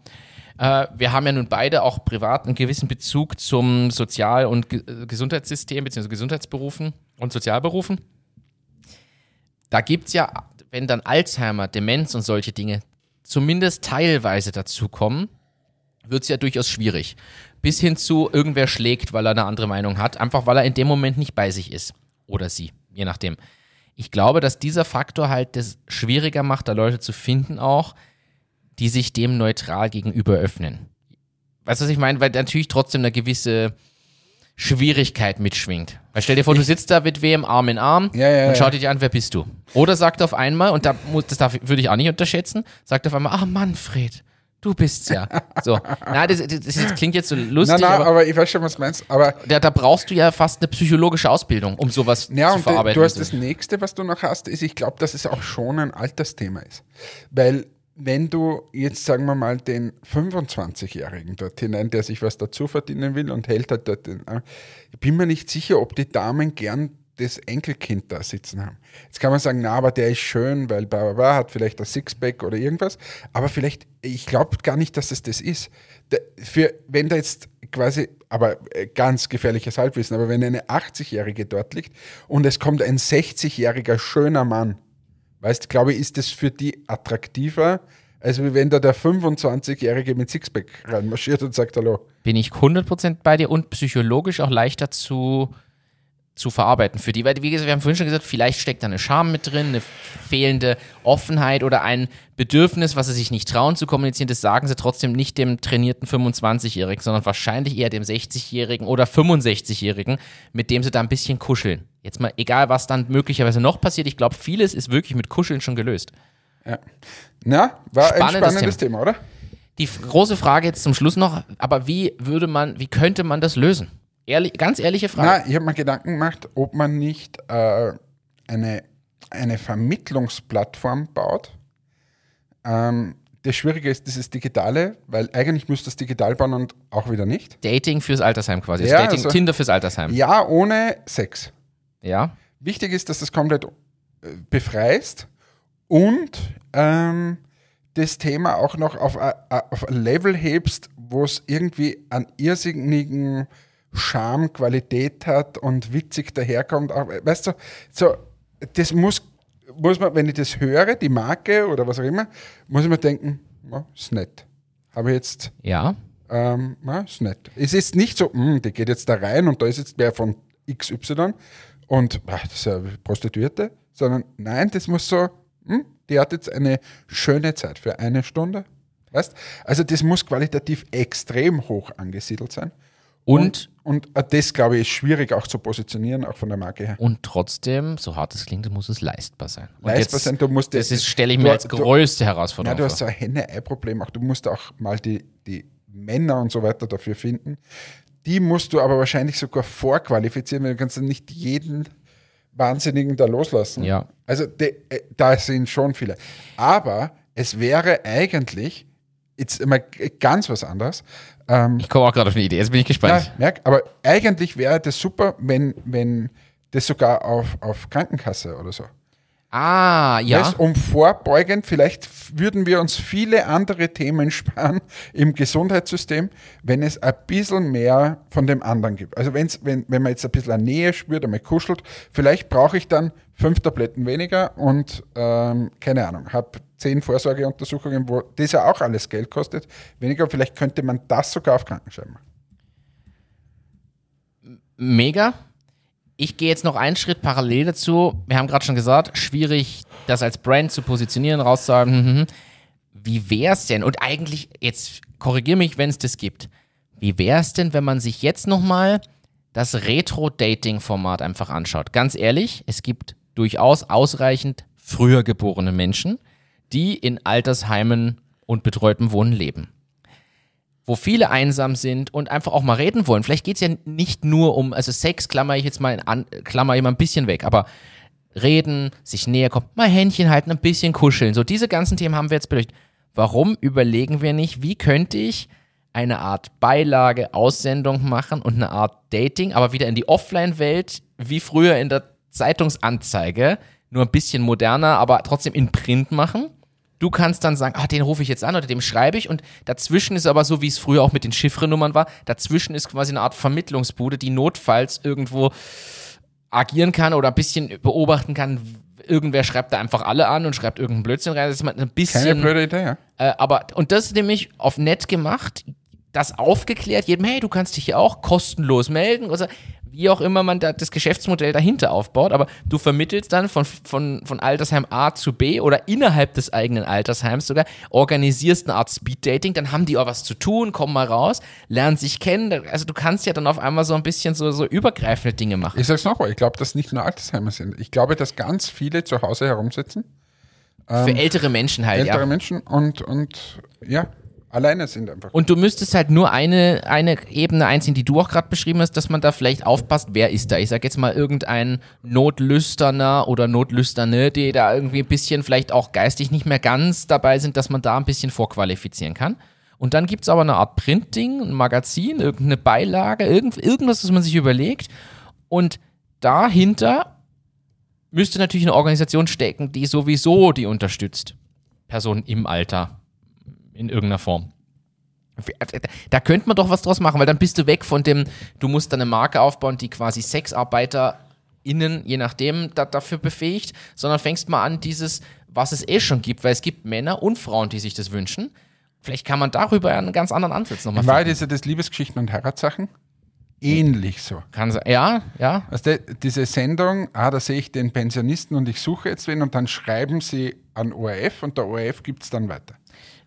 Äh, wir haben ja nun beide auch privat einen gewissen Bezug zum Sozial- und Ge äh, Gesundheitssystem, beziehungsweise Gesundheitsberufen und Sozialberufen. Da gibt es ja, wenn dann Alzheimer, Demenz und solche Dinge zumindest teilweise dazukommen, wird es ja durchaus schwierig. Bis hin zu irgendwer schlägt, weil er eine andere Meinung hat, einfach weil er in dem Moment nicht bei sich ist. Oder sie, je nachdem. Ich glaube, dass dieser Faktor halt das schwieriger macht, da Leute zu finden auch, die sich dem neutral gegenüber öffnen. Weißt du, was ich meine? Weil natürlich trotzdem eine gewisse Schwierigkeit mitschwingt. Weil stell dir vor, du sitzt da mit wem Arm in Arm Ja, ja, und ja. schaut dich an, wer bist du? Oder sagt auf einmal, und da muss, das darf, würde ich auch nicht unterschätzen, sagt auf einmal, ah Manfred, du bist's ja. So. Na, das, das, das klingt jetzt so lustig, Nein, nein, aber, aber, ich weiß schon, was du meinst. Aber da, da brauchst du ja fast eine psychologische Ausbildung, um sowas Ja, zu und verarbeiten. du hast das nächste, was du noch hast, ist, ich glaube, dass es auch schon ein Altersthema ist. Weil, wenn du jetzt, sagen wir mal, den 25-Jährigen dort hinein, der sich was dazu verdienen will und hält halt dort den, ich bin mir nicht sicher, ob die Damen gern das Enkelkind da sitzen haben. Jetzt kann man sagen, na, aber der ist schön, weil bla, bla, bla, hat vielleicht ein Sixpack oder irgendwas. Aber vielleicht, ich glaube gar nicht, dass es das ist. Für, wenn da jetzt quasi, aber äh, ganz gefährliches Halbwissen, aber wenn eine 80-Jährige dort liegt und es kommt ein 60-jähriger schöner Mann, weißt, glaube ich, ist das für die attraktiver, als wenn da der 25-Jährige mit Sixpack reinmarschiert und sagt Hallo. bin ich 100% bei dir und psychologisch auch leichter zu, zu verarbeiten für die. Weil, wie gesagt, wir haben vorhin schon gesagt, vielleicht steckt da eine Scham mit drin, eine fehlende Offenheit oder ein Bedürfnis, was sie sich nicht trauen zu kommunizieren. Das sagen sie trotzdem nicht dem trainierten 25-Jährigen, sondern wahrscheinlich eher dem 60-Jährigen oder 65-Jährigen, mit dem sie da ein bisschen kuscheln. Jetzt mal, egal was dann möglicherweise noch passiert, ich glaube, vieles ist wirklich mit Kuscheln schon gelöst. Ja. Na, war ein Spannendes spannendes Thema, oder? Die große Frage jetzt zum Schluss noch, aber wie würde man, wie könnte man das lösen? Ehrlich, ganz ehrliche Frage. Na, ich habe mir Gedanken gemacht, ob man nicht äh, eine, eine Vermittlungsplattform baut. Ähm, das Schwierige ist dieses Digitale, weil eigentlich müsste das digital bauen und auch wieder nicht. Dating fürs Altersheim quasi. Das Ja, Dating, also- Tinder fürs Altersheim. Ja, ohne Sex. Ja. Wichtig ist, dass du das komplett äh, befreist und ähm, das Thema auch noch auf ein, auf ein Level hebst, wo es irgendwie an irrsinnigen Charme, Qualität hat und witzig daherkommt. Auch, weißt du, so, das muss, muss man, wenn ich das höre, die Marke oder was auch immer, muss ich mir denken, ja, ist nett. Habe ich jetzt Ja. ähm, ja, ist nett. Es ist nicht so, hm, die geht jetzt da rein und da ist jetzt wer von XY und ach, das ist ja Prostituierte, sondern nein, das muss so, hm, die hat jetzt eine schöne Zeit für eine Stunde. Weißt? Also das muss qualitativ extrem hoch angesiedelt sein. Und, Und äh, das, glaube ich, ist schwierig auch zu positionieren, auch von der Marke her. und trotzdem, so hart es klingt, muss es leistbar sein. Und Leistbar sein, du musst das das- stelle ich du- mir als du- größte Ja, Herausforderung du hast so ein Henne-Ei-Problem. Auch du musst auch mal die, die Männer und so weiter dafür finden. Die musst du aber wahrscheinlich sogar vorqualifizieren, weil du kannst dann nicht jeden Wahnsinnigen da loslassen. Ja. Also de, äh, da sind schon viele. Aber es wäre eigentlich, jetzt immer ganz was anderes. Ähm, Ich komme auch gerade auf eine Idee, jetzt bin ich gespannt. merk, aber eigentlich wäre das super, wenn, wenn das sogar auf, auf Krankenkasse oder so. Ah, ja. Weißt, um vorbeugend, vielleicht würden wir uns viele andere Themen sparen im Gesundheitssystem, wenn es ein bisschen mehr von dem anderen gibt. Also wenn's, wenn, wenn man jetzt ein bisschen eine Nähe spürt, einmal kuschelt, vielleicht brauche ich dann fünf Tabletten weniger und ähm, keine Ahnung, habe zehn Vorsorgeuntersuchungen, wo das ja auch alles Geld kostet, weniger. Vielleicht könnte man das sogar auf Krankenschein machen. Mega. Ich gehe jetzt noch einen Schritt parallel dazu. Wir haben gerade schon gesagt, schwierig, das als Brand zu positionieren, rauszusagen. hm, hm, hm. Wie wär's denn? Und eigentlich, jetzt korrigier mich, wenn es das gibt. Wie wär's denn, wenn man sich jetzt nochmal das Retro-Dating-Format einfach anschaut? Ganz ehrlich, es gibt durchaus ausreichend früher geborene Menschen, die in Altersheimen und betreutem Wohnen leben wo viele einsam sind und einfach auch mal reden wollen. Vielleicht geht's ja nicht nur um, also Sex klammer ich jetzt mal an, klammer ich mal ein bisschen weg, aber reden, sich näher kommen, mal Händchen halten, ein bisschen kuscheln. So diese ganzen Themen haben wir jetzt beleuchtet. Warum überlegen wir nicht, wie könnte ich eine Art Beilage, Aussendung machen und eine Art Dating, aber wieder in die Offline-Welt, wie früher in der Zeitungsanzeige, nur ein bisschen moderner, aber trotzdem in Print machen? Du kannst dann sagen, ah, den rufe ich jetzt an oder dem schreibe ich und dazwischen ist aber so, wie es früher auch mit den Chiffrenummern war, dazwischen ist quasi eine Art Vermittlungsbude, die notfalls irgendwo agieren kann oder ein bisschen beobachten kann. Irgendwer schreibt da einfach alle an und schreibt irgendeinen Blödsinn rein. Das ist mal ein Keine bisschen. blöde Idee, ja. Äh, aber, und das ist nämlich auf nett gemacht, das aufgeklärt, jedem, hey, du kannst dich hier auch kostenlos melden. Also, wie auch immer man da das Geschäftsmodell dahinter aufbaut, aber du vermittelst dann von, von, von Altersheim A zu B oder innerhalb des eigenen Altersheims sogar, organisierst eine Art Speeddating, dann haben die auch was zu tun, kommen mal raus, lernen sich kennen. Also du kannst ja dann auf einmal so ein bisschen so, so übergreifende Dinge machen. Ich sag's nochmal, ich glaube, dass nicht nur Altersheimer sind. Ich glaube, dass ganz viele zu Hause herumsitzen, Für ältere Menschen halt, Ähm, ältere ja. Menschen und, und ja, alleine sind einfach. Und du müsstest halt nur eine, eine Ebene einziehen, die du auch gerade beschrieben hast, dass man da vielleicht aufpasst, wer ist da. Ich sag jetzt mal irgendein Notlüsterner oder Notlüsterne, die da irgendwie ein bisschen vielleicht auch geistig nicht mehr ganz dabei sind, dass man da ein bisschen vorqualifizieren kann. Und dann gibt's aber eine Art Printing, ein Magazin, irgendeine Beilage, irgend, irgendwas, was man sich überlegt. Und dahinter müsste natürlich eine Organisation stecken, die sowieso die unterstützt. Personen im Alter in irgendeiner Form. Da könnte man doch was draus machen, weil dann bist du weg von dem, du musst dann eine Marke aufbauen, die quasi SexarbeiterInnen, je nachdem, da, dafür befähigt, sondern fängst mal an, dieses, was es eh schon gibt, weil es gibt Männer und Frauen, die sich das wünschen. Vielleicht kann man darüber einen ganz anderen Ansatz nochmal finden. ist ja das Liebesgeschichten und Heiratssachen ähnlich so. Kann sein. Ja, ja. Du, diese Sendung, ah, da sehe ich den Pensionisten und ich suche jetzt wen und dann schreiben sie an ORF und der ORF gibt es dann weiter.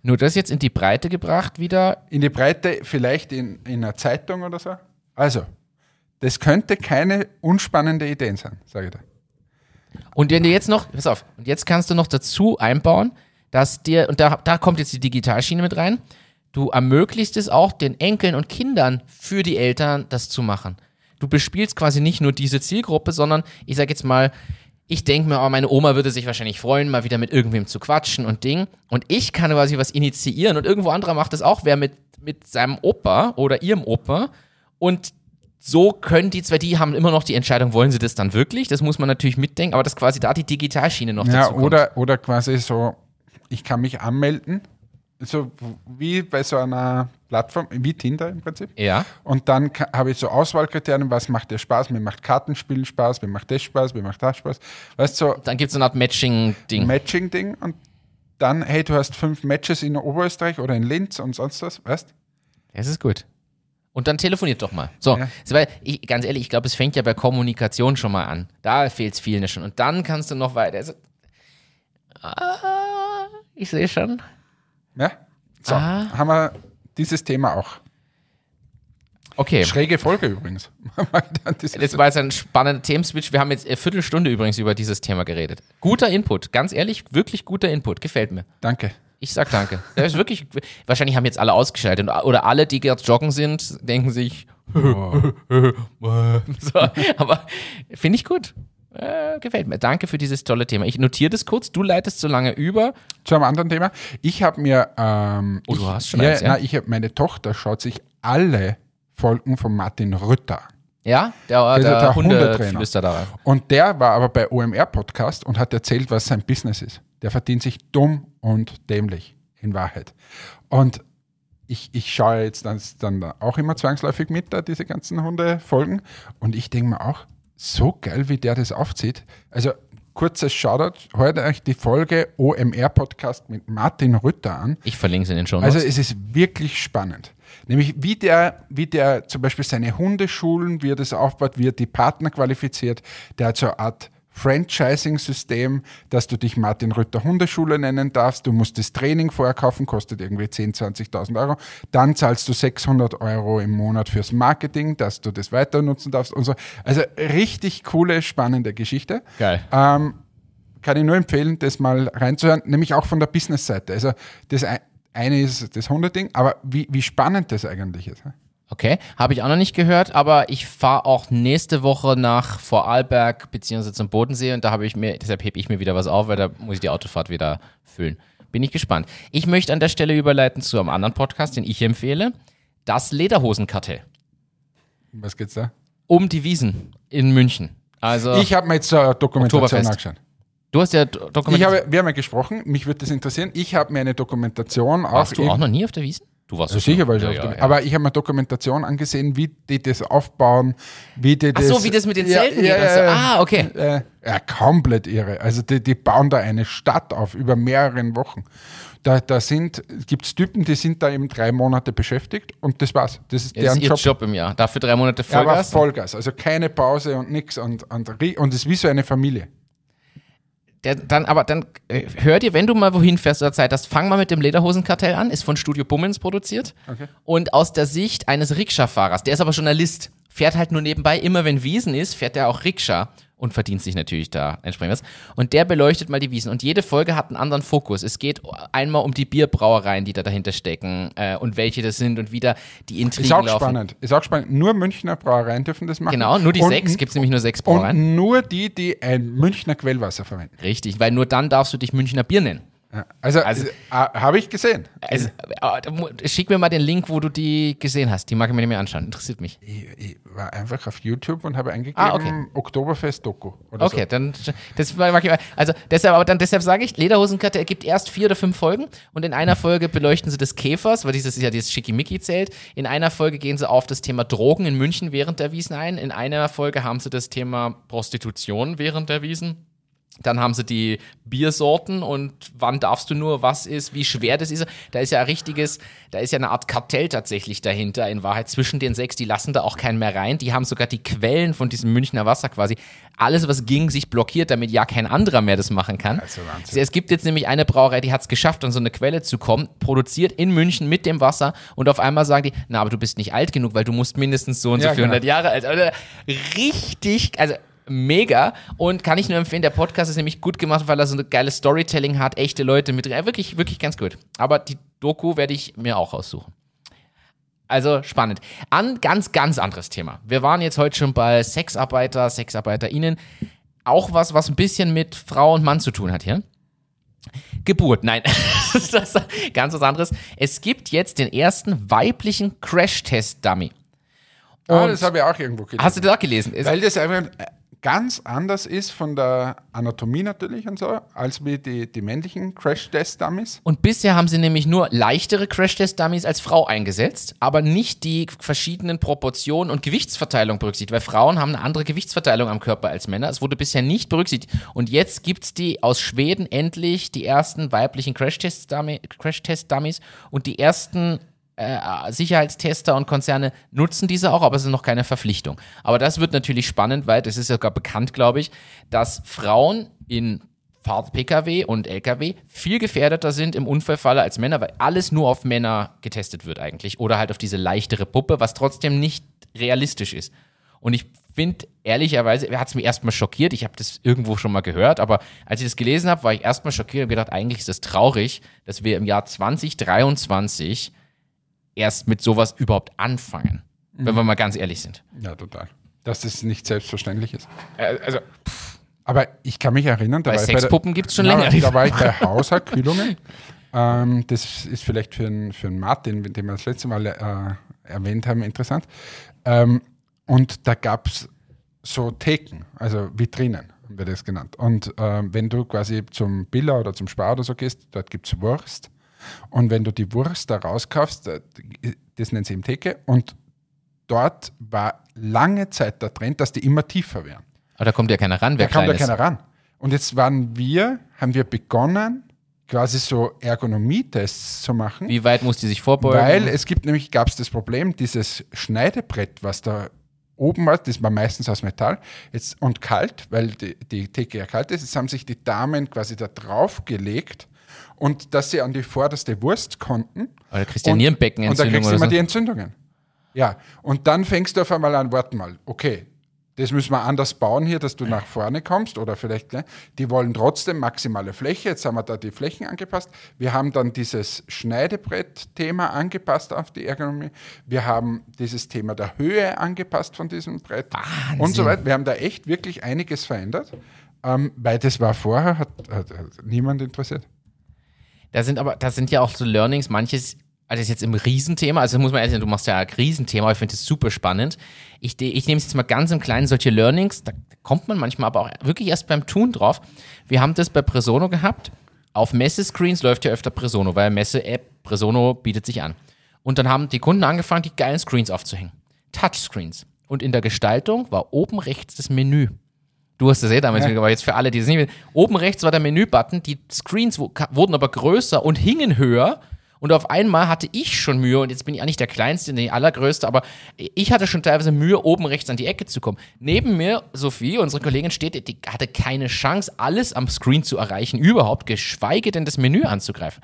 Nur das jetzt in die Breite gebracht wieder. In die Breite, vielleicht in, in einer Zeitung oder so. Also, das könnte keine unspannende Idee sein, sage ich da. Und wenn du jetzt noch, pass auf, und jetzt kannst du noch dazu einbauen, dass dir, und da, da kommt jetzt die Digitalschiene mit rein, du ermöglichst es auch den Enkeln und Kindern für die Eltern das zu machen. Du bespielst quasi nicht nur diese Zielgruppe, sondern ich sag jetzt mal, ich denke mir, oh, meine Oma würde sich wahrscheinlich freuen, mal wieder mit irgendwem zu quatschen und Ding. Und ich kann quasi was initiieren und irgendwo anderer macht es auch, wer mit, mit seinem Opa oder ihrem Opa. Und so können die zwei, die haben immer noch die Entscheidung, wollen sie das dann wirklich? Das muss man natürlich mitdenken, aber dass quasi da die Digitalschiene noch Ja, dazu kommt. oder, oder quasi so, ich kann mich anmelden, so wie bei so einer Plattform, wie Tinder im Prinzip. Ja. Und dann habe ich so Auswahlkriterien, was macht dir Spaß? Mir macht Kartenspielen Spaß, mir macht das Spaß, mir macht das Spaß. Weißt du, so Dann gibt es eine Art Matching-Ding. Matching-Ding und dann, hey, du hast fünf Matches in Oberösterreich oder in Linz und sonst was, weißt Das ist gut. Und dann telefoniert doch mal. So, Ja. so, weil ich, ganz ehrlich, ich glaube, es fängt ja bei Kommunikation schon mal an. Da fehlt es vielen schon. Und dann kannst du noch weiter. Also, ah, ich sehe schon. Ja? So, Ah. haben wir dieses Thema auch. Okay. Schräge Folge übrigens. Das war jetzt ein spannender Themenswitch. Wir haben jetzt eine Viertelstunde übrigens über dieses Thema geredet. Guter Input, ganz ehrlich, wirklich guter Input. Gefällt mir. Danke. Ich sag danke. Das ist wirklich, wahrscheinlich haben jetzt alle ausgeschaltet. Oder alle, die jetzt joggen sind, denken sich, Oh. so, aber finde ich gut. Äh, gefällt mir. Danke für dieses tolle Thema. Ich notiere das kurz. Du leitest so lange über. Zu einem anderen Thema. Ich habe mir. Ähm, Oh, du ich, hast schon ja, eins, ja? Nein, ich hab, meine Tochter schaut sich alle Folgen von Martin Rütter. Ja, der, der, der Hunde Hundetrainer. da. Und der war aber bei OMR Podcast und hat erzählt, was sein Business ist. Der verdient sich dumm und dämlich, in Wahrheit. Und ich, ich schaue jetzt dann, dann auch immer zwangsläufig mit, da diese ganzen Hundefolgen. Und ich denke mir auch, so geil, wie der das aufzieht. Also kurzes Shoutout, hört euch die Folge OMR-Podcast mit Martin Rütter an. Ich verlinke es in den Show Also es ist wirklich spannend. Nämlich wie der, wie der zum Beispiel seine Hunde schulen, wie er das aufbaut, wie er die Partner qualifiziert. Der hat so eine Art Franchising-System, dass du dich Martin Rütter Hundeschule nennen darfst. Du musst das Training vorher kaufen, kostet irgendwie 10.000, 20.000 Euro. Dann zahlst du 600 Euro im Monat fürs Marketing, dass du das weiter nutzen darfst und so. Also richtig coole, spannende Geschichte. Geil. Ähm, kann ich nur empfehlen, das mal reinzuhören, nämlich auch von der Business-Seite. Also das ein- eine ist das Hundeding, aber wie, wie spannend das eigentlich ist. Okay, habe ich auch noch nicht gehört, aber ich fahre auch nächste Woche nach Vorarlberg beziehungsweise zum Bodensee und da habe ich mir, deshalb hebe ich mir wieder was auf, weil da muss ich die Autofahrt wieder füllen. Bin ich gespannt. Ich möchte an der Stelle überleiten zu einem anderen Podcast, den ich empfehle. Das Lederhosenkartell. Was geht's da? Um die Wiesen in München. Also, Ich habe mir jetzt eine Dokumentation angeschaut. du hast ja Ich dokumentiert. habe, wir haben ja gesprochen, mich würde das interessieren. Ich habe mir eine Dokumentation auch. Warst du auch noch nie auf der Wiesen? Du warst schon. sicher, weil ich ja, auf ja, ja. Aber ich habe mir Dokumentation angesehen, wie die das aufbauen, wie die Ach das. so, wie das mit den Zelten ja, geht. so. Ah, okay. Äh, ja, komplett irre. Also die, die bauen da eine Stadt auf über mehreren Wochen. Da, da sind, gibt es Typen, die sind da eben drei Monate beschäftigt und das war's. Das ist deren ist ihr Job. Job. im Jahr. Dafür drei Monate Ja, aber Vollgas. Vollgas. Also keine Pause und nichts und, und, und es ist wie so eine Familie. Der, dann, aber dann äh, hör dir, wenn du mal wohin fährst oder Zeit hast, fang mal mit dem Lederhosenkartell an, ist von Studio Bummens produziert. Okay. Und aus der Sicht eines Rikscha-Fahrers, der ist aber Journalist, fährt halt nur nebenbei, immer wenn Wiesen ist, fährt er auch Rikscha und verdient sich natürlich da entsprechend was. Und der beleuchtet mal die Wiesen. Und jede Folge hat einen anderen Fokus. Es geht einmal um die Bierbrauereien, die da dahinter stecken äh, und welche das sind und wie da die Intrigen Ist auch laufen. spannend. Ist auch spannend. Nur Münchner Brauereien dürfen das machen. Genau, nur die und, sechs, gibt es nämlich nur sechs Brauereien. Und nur die, die ein Münchner Quellwasser verwenden. Richtig, weil nur dann darfst du dich Münchner Bier nennen. Ja. Also, Also- äh, habe ich gesehen. Also, äh, mu- schick mir mal den Link, wo du die gesehen hast. Die mag ich mir nicht mehr anschauen. Interessiert mich. Ich, ich war einfach auf YouTube und habe eingegeben Ah, okay. Oktoberfest-Doku. Okay, dann das mag ich, also deshalb, aber dann deshalb sage ich, Lederhosenkarte ergibt erst vier oder fünf Folgen und in einer Folge beleuchten sie des Käfers, weil dieses ist ja dieses Schickimicki-Zelt. In einer Folge gehen sie auf das Thema Drogen in München während der Wiesen ein. In einer Folge haben sie das Thema Prostitution während der Wiesen. Dann haben sie die Biersorten und wann darfst du nur, was ist, wie schwer das ist. Da ist ja ein richtiges, da ist ja eine Art Kartell tatsächlich dahinter in Wahrheit zwischen den sechs. Die lassen da auch keinen mehr rein. Die haben sogar die Quellen von diesem Münchner Wasser quasi. Alles, was ging, sich blockiert, damit ja kein anderer mehr das machen kann. Also Wahnsinn. Es gibt jetzt nämlich eine Brauerei, die hat es geschafft, an so eine Quelle zu kommen, produziert in München mit dem Wasser und auf einmal sagen die, na, aber du bist nicht alt genug, weil du musst mindestens so und so Ja, 400 genau. Jahre alt. Also, richtig, also mega und kann ich nur empfehlen, der Podcast ist nämlich gut gemacht, weil er so eine geile Storytelling hat, echte Leute mit drin. Ja, wirklich, wirklich ganz gut. Aber die Doku werde ich mir auch aussuchen. Also spannend. An ganz, ganz anderes Thema. Wir waren jetzt heute schon bei Sexarbeiter, SexarbeiterInnen. Auch was, was ein bisschen mit Frau und Mann zu tun hat hier. Geburt, nein. das ist ganz was anderes. Es gibt jetzt den ersten weiblichen Crash-Test-Dummy. Ah, das habe ich auch irgendwo gelesen. Hast du das auch gelesen? Es- Weil das einfach ganz anders ist von der Anatomie natürlich und so, als wie die, die männlichen Crash-Test-Dummies. Und bisher haben sie nämlich nur leichtere Crash-Test-Dummies als Frau eingesetzt, aber nicht die verschiedenen Proportionen und Gewichtsverteilung berücksichtigt, weil Frauen haben eine andere Gewichtsverteilung am Körper als Männer. Es wurde bisher nicht berücksichtigt. Und jetzt gibt es die aus Schweden endlich die ersten weiblichen Crash-Test-Dummies und die ersten äh, Sicherheitstester und Konzerne nutzen diese auch, aber es ist noch keine Verpflichtung. Aber das wird natürlich spannend, weil das ist sogar bekannt, glaube ich, dass Frauen in Fahrt-Pkw und Lkw viel gefährdeter sind im Unfallfalle als Männer, weil alles nur auf Männer getestet wird eigentlich oder halt auf diese leichtere Puppe, was trotzdem nicht realistisch ist. Und ich finde, ehrlicherweise, hat es mich erstmal schockiert. Ich habe das irgendwo schon mal gehört, aber als ich das gelesen habe, war ich erstmal schockiert und gedacht, eigentlich ist das traurig, dass wir im Jahr 2023 erst mit sowas überhaupt anfangen. Wenn wir mal ganz ehrlich sind. Ja, total. Dass das nicht selbstverständlich ist. Äh, Also Aber ich kann mich erinnern, da bei war ich bei der- Sexpuppen gibt es schon Ja, länger. Da war ich bei Hauserkühlungen. ähm, das ist vielleicht für einen für einen Martin, den wir das letzte Mal äh, erwähnt haben, interessant. Ähm, und da gab es so Theken, also Vitrinen, haben wir das genannt. Und ähm, wenn du quasi zum Biller oder zum Spar oder so gehst, dort gibt es Wurst. Und wenn du die Wurst da rauskaufst, äh, das nennt sie eben Theke, und dort war lange Zeit der Trend, dass die immer tiefer werden. Aber da kommt ja keiner ran, wer Da da ist. keiner ran. Und jetzt waren wir, haben wir begonnen, quasi so Ergonomietests zu machen. Wie weit muss die sich vorbeugen? Weil es gibt nämlich, gab es das Problem, dieses Schneidebrett, was da oben war, das war meistens aus Metall jetzt, und kalt, weil die, die Theke ja kalt ist. Jetzt haben sich die Damen quasi da drauf gelegt und dass sie an die vorderste Wurst konnten. Oder kriegst du ja Und- Und da kriegst du immer so. die Entzündungen. Ja, und dann fängst du auf einmal an, warte mal, okay, das müssen wir anders bauen hier, dass du nach vorne kommst oder vielleicht, ne? die wollen trotzdem maximale Fläche, jetzt haben wir da die Flächen angepasst. Wir haben dann dieses Schneidebrett-Thema angepasst auf die Ergonomie. Wir haben dieses Thema der Höhe angepasst von diesem Brett Wahnsinn. und so weiter. Wir haben da echt wirklich einiges verändert, ähm, weil das war vorher, hat, hat, hat niemand interessiert. Da sind aber, das sind ja auch so Learnings, manches, also das ist jetzt im Riesenthema, also muss man ehrlich sagen, du machst ja ein Riesenthema, aber ich finde das super spannend. Ich, ich nehme es jetzt mal ganz im Kleinen, solche Learnings, da kommt man manchmal aber auch wirklich erst beim Tun drauf. Wir haben das bei Presono gehabt. Auf Messescreens läuft ja öfter Presono, weil Messe-App Presono bietet sich an. Und dann haben die Kunden angefangen, die geilen Screens aufzuhängen. Touchscreens. Und in der Gestaltung war oben rechts das Menü. Du hast das eh damals, Ja. aber jetzt für alle, die es nicht wissen. Oben rechts war der Menübutton, die Screens wurden aber größer und hingen höher. Und auf einmal hatte ich schon Mühe, und jetzt bin ich auch nicht der Kleinste, nicht allergrößte, aber ich hatte schon teilweise Mühe, oben rechts an die Ecke zu kommen. Neben mir, Sophie, unsere Kollegin, steht, die hatte keine Chance, alles am Screen zu erreichen, überhaupt, geschweige denn das Menü anzugreifen.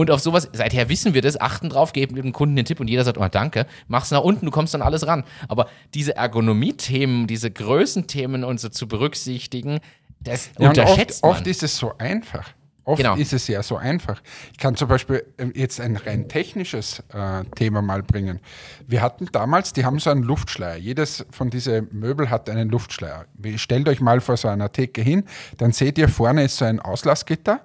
Und auf sowas, seither wissen wir das, achten drauf, geben dem Kunden den Tipp und jeder sagt, oh danke, mach's nach unten, du kommst dann alles ran. Aber diese Ergonomie-Themen, diese Größenthemen und so zu berücksichtigen, das Ja, unterschätzt oft, man. oft ist es so einfach. Oft Genau. ist es ja so einfach. Ich kann zum Beispiel ähm, jetzt ein rein technisches äh, Thema mal bringen. Wir hatten damals, die haben so einen Luftschleier. Jedes von diesen Möbel hat einen Luftschleier. Stellt euch mal vor so einer Theke hin, dann seht ihr vorne ist so ein Auslassgitter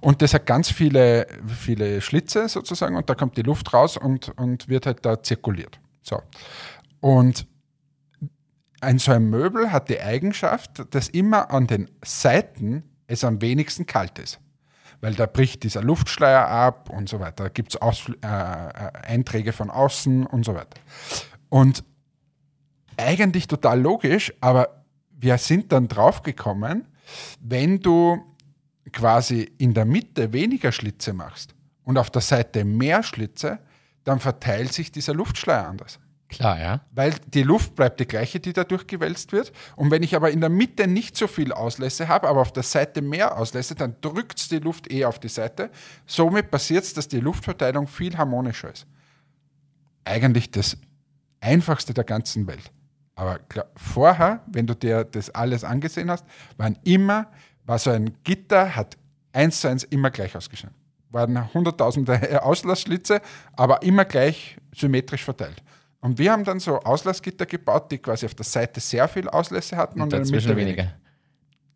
und das hat ganz viele, viele Schlitze sozusagen und da kommt die Luft raus und, und wird halt da zirkuliert. So. Und ein so ein Möbel hat die Eigenschaft, dass immer an den Seiten es am wenigsten kalt ist. Weil da bricht dieser Luftschleier ab und so weiter. Da gibt es äh, äh, Einträge von außen und so weiter. Und eigentlich total logisch, aber wir sind dann draufgekommen, wenn du quasi in der Mitte weniger Schlitze machst und auf der Seite mehr Schlitze, dann verteilt sich dieser Luftschleier anders. Klar, ja. Weil die Luft bleibt die gleiche, die da durchgewälzt wird. Und wenn ich aber in der Mitte nicht so viel Auslässe habe, aber auf der Seite mehr Auslässe, dann drückt es die Luft eh auf die Seite. Somit passiert es, dass die Luftverteilung viel harmonischer ist. Eigentlich das einfachste der ganzen Welt. Aber klar, vorher, wenn du dir das alles angesehen hast, waren immer, war so ein Gitter, hat eins zu eins immer gleich ausgeschaut. Waren hunderttausende Auslassschlitze, aber immer gleich symmetrisch verteilt. Und wir haben dann so Auslassgitter gebaut, die quasi auf der Seite sehr viel Auslässe hatten und, Und in der Mitte weniger. weniger.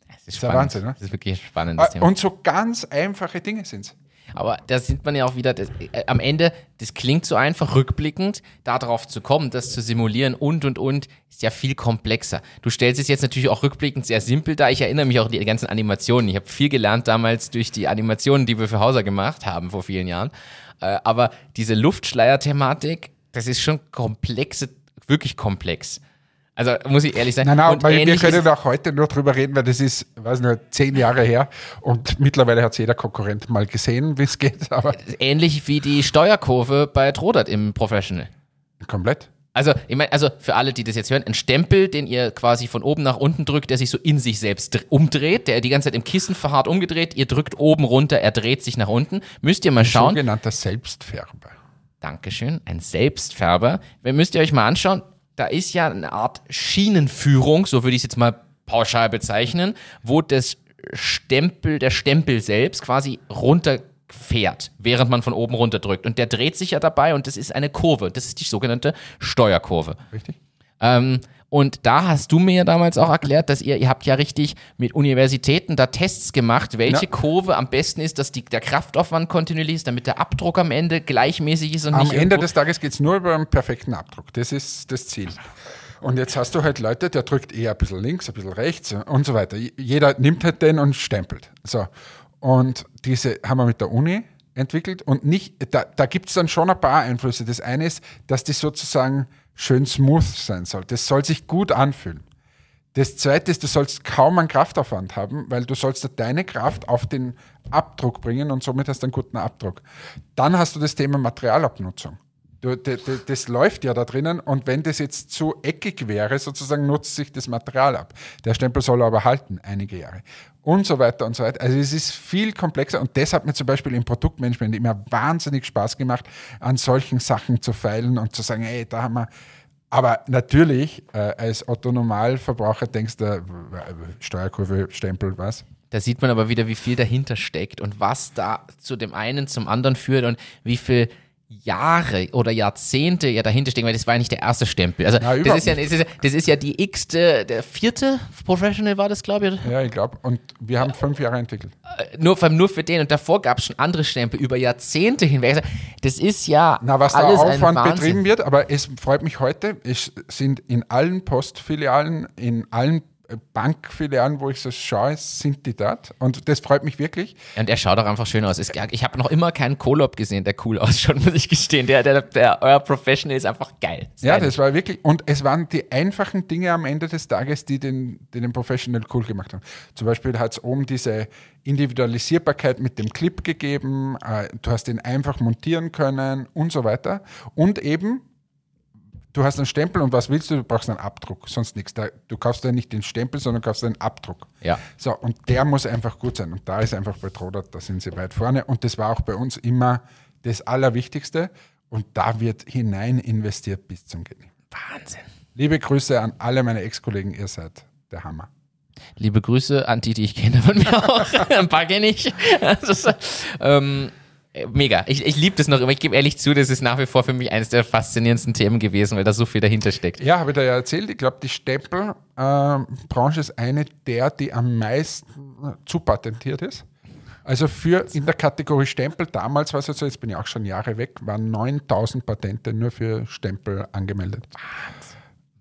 Das ist der spannend. Wahnsinn, ne? Das ist wirklich ein spannendes Ah, Thema. Und so ganz einfache Dinge sind es. Aber da sieht man ja auch wieder, das, äh, am Ende, das klingt so einfach, rückblickend, darauf zu kommen, das zu simulieren und, und, und, ist ja viel komplexer. Du stellst es jetzt natürlich auch rückblickend sehr simpel dar. Ich erinnere mich auch an die ganzen Animationen. Ich habe viel gelernt damals durch die Animationen, die wir für Hauser gemacht haben vor vielen Jahren. Äh, aber diese Luftschleier-Thematik, das ist schon komplexe, wirklich komplex. Also muss ich ehrlich sagen. Nein, nein, Und weil wir können auch heute nur drüber reden, weil das ist, weiß nicht, zehn Jahre her und mittlerweile hat jeder Konkurrent mal gesehen, wie es geht, aber ähnlich wie die Steuerkurve bei Trodert im Professional. komplett. Also, ich meine, also für alle, die das jetzt hören, ein Stempel, den ihr quasi von oben nach unten drückt, der sich so in sich selbst dr- umdreht, der die ganze Zeit im Kissen verharrt umgedreht, ihr drückt oben runter, er dreht sich nach unten. Müsst ihr mal schauen. Sogenannter Selbstfärber. Dankeschön, ein Selbstfärber. Müsst ihr euch mal anschauen, da ist ja eine Art Schienenführung, so würde ich es jetzt mal pauschal bezeichnen, wo das Stempel, der Stempel selbst quasi runterfährt, während man von oben runter drückt. Und der dreht sich ja dabei und das ist eine Kurve. Das ist die sogenannte Steuerkurve. Richtig? Ähm, und da hast du mir ja damals auch erklärt, dass ihr, ihr habt ja richtig mit Universitäten da Tests gemacht, welche Ja. Kurve am besten ist, dass die, der Kraftaufwand kontinuierlich ist, damit der Abdruck am Ende gleichmäßig ist und Am nicht Ende irgendwo- des Tages geht es nur über einen perfekten Abdruck. Das ist das Ziel. Und jetzt hast du halt Leute, der drückt eher ein bisschen links, ein bisschen rechts und so weiter. Jeder nimmt halt den und stempelt. So. Und diese haben wir mit der Uni entwickelt und nicht, da, da gibt es dann schon ein paar Einflüsse. Das eine ist, dass die sozusagen schön smooth sein soll. Das soll sich gut anfühlen. Das zweite ist, du sollst kaum einen Kraftaufwand haben, weil du sollst deine Kraft auf den Abdruck bringen und somit hast du einen guten Abdruck. Dann hast du das Thema Materialabnutzung. Das läuft ja da drinnen und wenn das jetzt zu eckig wäre, sozusagen nutzt sich das Material ab. Der Stempel soll aber halten, einige Jahre. Und so weiter und so weiter. Also es ist viel komplexer und das hat mir zum Beispiel im Produktmanagement immer wahnsinnig Spaß gemacht, an solchen Sachen zu feilen und zu sagen, ey, da haben wir aber natürlich, äh, als Otto-Normalverbraucher denkst du, äh, Steuerkurve, Stempel, was? Da sieht man aber wieder, wie viel dahinter steckt und was da zu dem einen zum anderen führt und wie viel Jahre oder Jahrzehnte ja dahinter stecken, weil das war ja nicht der erste Stempel. Also Na, das, ist ja, das, ist ja, das ist ja die x-te, der vierte Professional war das, glaube ich. Ja, ich glaube. Und wir haben fünf Jahre entwickelt. Nur, vor allem nur für den und davor gab es schon andere Stempel über Jahrzehnte hinweg. Also das ist ja Na, was da alles ein Aufwand betrieben wird, aber es freut mich heute, es sind in allen Postfilialen, in allen äh, Bankfilialen, wo ich so schaue, sind die dort. Und das freut mich wirklich. Und er schaut auch einfach schön aus. Ich habe noch immer keinen Kolob gesehen, der cool ausschaut, muss ich gestehen. Der, der, der euer Professional ist einfach geil. Ja, Geil. das war wirklich, und es waren die einfachen Dinge am Ende des Tages, die den, die den Professional cool gemacht haben. Zum Beispiel hat es oben diese Individualisierbarkeit mit dem Clip gegeben, äh, du hast ihn einfach montieren können und so weiter. Und eben, du hast einen Stempel und was willst du? Du brauchst einen Abdruck, sonst nichts. Da, du kaufst ja nicht den Stempel, sondern kaufst einen Abdruck. Ja. So, und der muss einfach gut sein. Und da ist einfach bei Trodat, da sind sie weit vorne. Und das war auch bei uns immer das Allerwichtigste. Und da wird hinein investiert bis zum Gehen. Wahnsinn. Liebe Grüße an alle meine Ex-Kollegen, ihr seid der Hammer. Liebe Grüße an die, die ich kenne von mir auch. Ein paar kenne ich. Also, so, ähm, mega. Ich, ich liebe das noch immer. Ich gebe ehrlich zu, das ist nach wie vor für mich eines der faszinierendsten Themen gewesen, weil da so viel dahinter steckt. Ja, habe ich dir ja erzählt. Ich glaube, die Stempelbranche ist eine der, die am meisten zupatentiert ist. Also für in der Kategorie Stempel, damals war es so, jetzt bin ich auch schon Jahre weg, waren 9000 Patente nur für Stempel angemeldet.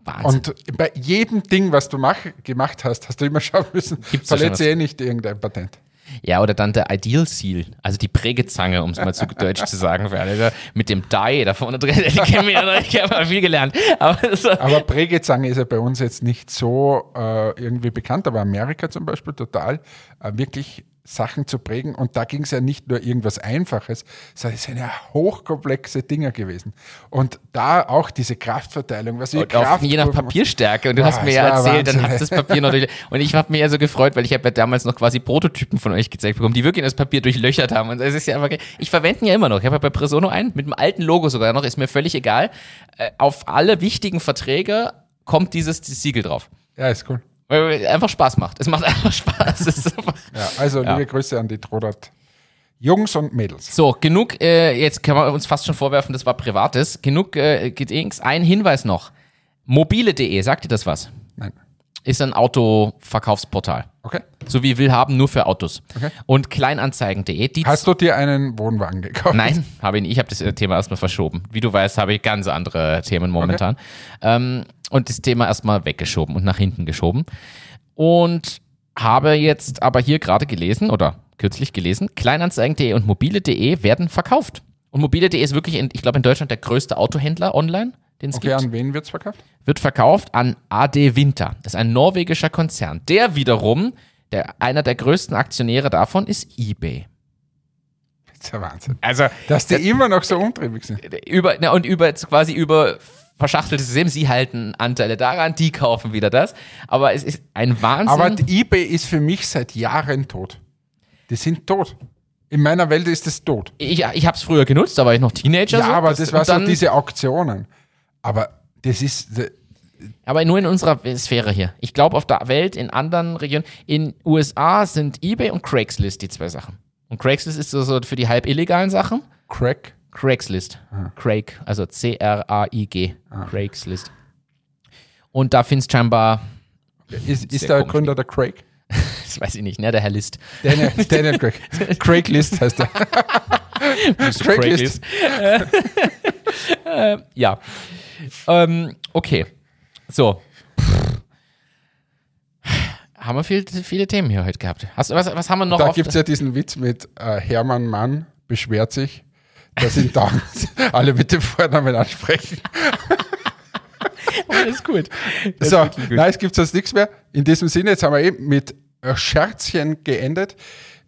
Wahnsinn. Und bei jedem Ding, was du mach, gemacht hast, hast du immer schauen müssen, da verletze eh nicht irgendein Patent. Ja, oder dann der Ideal Seal, also die Prägezange, um es mal zu deutsch zu sagen, für alle, mit dem Die da vorne drin, ich habe mal viel gelernt. Aber so, Aber Prägezange ist ja bei uns jetzt nicht so äh, irgendwie bekannt, aber Amerika zum Beispiel total äh, wirklich Sachen zu prägen. Und da ging es ja nicht nur irgendwas Einfaches, sondern es sind ja hochkomplexe Dinge gewesen. Und da auch diese Kraftverteilung, was wir Und auf, je nach Papierstärke. Und du Boah, hast mir ja erzählt, dann Wahnsinn. hat das Papier noch durch. Und ich habe mich ja so gefreut, weil ich habe ja damals noch quasi Prototypen von euch gezeigt bekommen, die wirklich das Papier durchlöchert haben. Und es ist ja einfach, ich verwende ihn ja immer noch. Ich habe ja bei Presono einen, mit dem alten Logo sogar noch, ist mir völlig egal. Äh, Auf alle wichtigen Verträge kommt dieses Siegel drauf. Ja, ist cool. Weil es einfach Spaß macht. Es macht einfach Spaß. Einfach Ja, also Ja. liebe Grüße an die Trodat Jungs und Mädels. So, genug, äh, jetzt kann man uns fast schon vorwerfen, das war Privates. Genug äh, Gedings. Ein Hinweis noch. Mobile.de, sagt dir das was? Nein. Ist ein Autoverkaufsportal. Okay. So wie Willhaben, nur für Autos. Okay. Und Kleinanzeigen.de, die Hast du dir einen Wohnwagen gekauft? Nein, habe ich nicht. Ich habe das äh, Thema erstmal verschoben. Wie du weißt, habe ich ganz andere Themen momentan. Ähm, und das Thema erstmal weggeschoben und nach hinten geschoben. Und habe jetzt aber hier gerade gelesen oder kürzlich gelesen, Kleinanzeigen.de und mobile.de werden verkauft. Und mobile.de ist wirklich, in, ich glaube, in Deutschland der größte Autohändler online, den es Okay, gibt an wen wird's verkauft? wird verkauft an AD Winter. Das ist ein norwegischer Konzern. Der wiederum, der, einer der größten Aktionäre davon ist eBay. Das ist ja Wahnsinn. Also Dass die immer noch so umtriebig sind. über na, und über quasi über verschachteltes System. Sie halten Anteile daran, die kaufen wieder das. Aber es ist ein Wahnsinn. Aber eBay ist für mich seit Jahren tot. Die sind tot. In meiner Welt ist es tot. ich ich habe es früher genutzt, da war ich noch Teenager. Ja, so. aber das war so diese Auktionen. Aber das ist, Aber nur in unserer Sphäre hier. Ich glaube, auf der Welt, in anderen Regionen, in USA sind eBay und Craigslist die zwei Sachen. Und Craigslist ist so, für die halb illegalen Sachen. Crack. Craigslist. Ah. Craig, also C-R-A-I-G. Craigslist. Und da findest scheinbar, Ist, ist der. Gründer der Craig? das weiß ich nicht, ne, der Herr List. Daniel, Daniel Craig. Craiglist heißt er. Craigslist. äh, ja. Ähm, okay. So. Haben wir viel, viele Themen hier heute gehabt. Hast, was, was haben wir noch Da gibt es ja diesen Witz mit äh, Hermann Mann beschwert sich, dass ihn dauernd alle mit dem Vornamen ansprechen. Alles gut. So, nein, es gibt sonst nichts mehr. In diesem Sinne, jetzt haben wir eben mit Scherzchen geendet.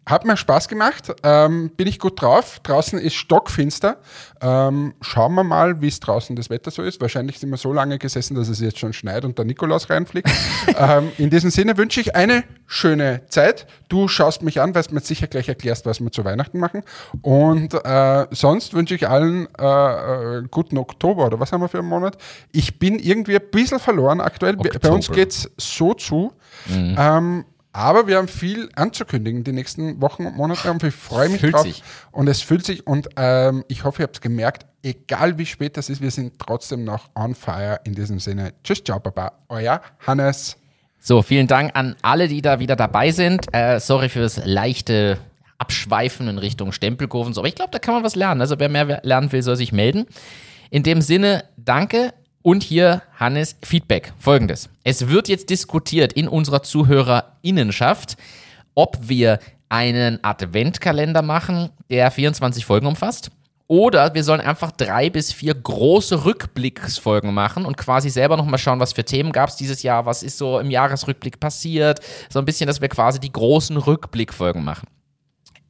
Hat mir Spaß gemacht, ähm, bin ich gut drauf. Draußen ist stockfinster. Ähm, schauen wir mal, wie es draußen das Wetter so ist. Wahrscheinlich sind wir so lange gesessen, dass es jetzt schon schneit und der Nikolaus reinfliegt. ähm, in diesem Sinne wünsche ich eine schöne Zeit. Du schaust mich an, weil du mir sicher gleich erklärst, was wir zu Weihnachten machen. Und äh, sonst wünsche ich allen äh, äh, guten Oktober oder was haben wir für einen Monat. Ich bin irgendwie ein bisschen verloren aktuell. Bei uns Oktober. geht's so zu. Ähm, aber wir haben viel anzukündigen die nächsten Wochen und Monate und ich freue mich Fühlt drauf. sich. Und es fühlt sich und ähm, ich hoffe, ihr habt es gemerkt, egal wie spät das ist, wir sind trotzdem noch on fire in diesem Sinne. Tschüss, ciao, Baba. Euer Hannes. So, vielen Dank an alle, die da wieder dabei sind. Äh, sorry für das leichte Abschweifen in Richtung Stempelkurven. So, aber ich glaube, da kann man was lernen. Also wer mehr lernen will, soll sich melden. In dem Sinne, danke. Und hier, Hannes, Feedback. Folgendes. Es wird jetzt diskutiert in unserer ZuhörerInnenschaft, ob wir einen Adventkalender machen, der 24 Folgen umfasst. Oder wir sollen einfach drei bis vier große Rückblicksfolgen machen und quasi selber nochmal schauen, was für Themen gab es dieses Jahr, was ist so im Jahresrückblick passiert. So ein bisschen, dass wir quasi die großen Rückblickfolgen machen.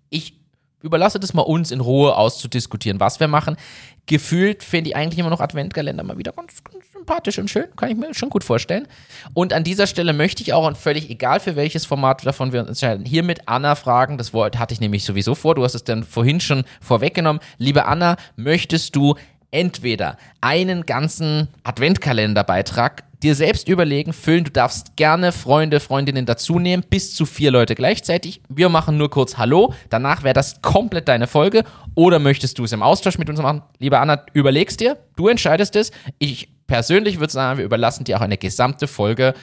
Ich überlasse das mal uns in Ruhe auszudiskutieren, was wir machen. Gefühlt finde ich eigentlich immer noch Adventkalender mal wieder ganz, ganz sympathisch und schön. Kann ich mir schon gut vorstellen. Und an dieser Stelle möchte ich auch, und völlig egal für welches Format davon wir uns entscheiden, hier mit Anna fragen. Das Wort hatte ich nämlich sowieso vor. Du hast es dann vorhin schon vorweggenommen. Liebe Anna, möchtest du entweder einen ganzen Adventkalenderbeitrag dir selbst überlegen, füllen. Du darfst gerne Freunde, Freundinnen dazu nehmen, bis zu vier Leute gleichzeitig. Wir machen nur kurz Hallo. Danach wäre das komplett deine Folge. Oder möchtest du es im Austausch mit uns machen? Liebe Anna, überlegst dir. Du entscheidest es. Ich persönlich würde sagen, wir überlassen dir auch eine gesamte Folge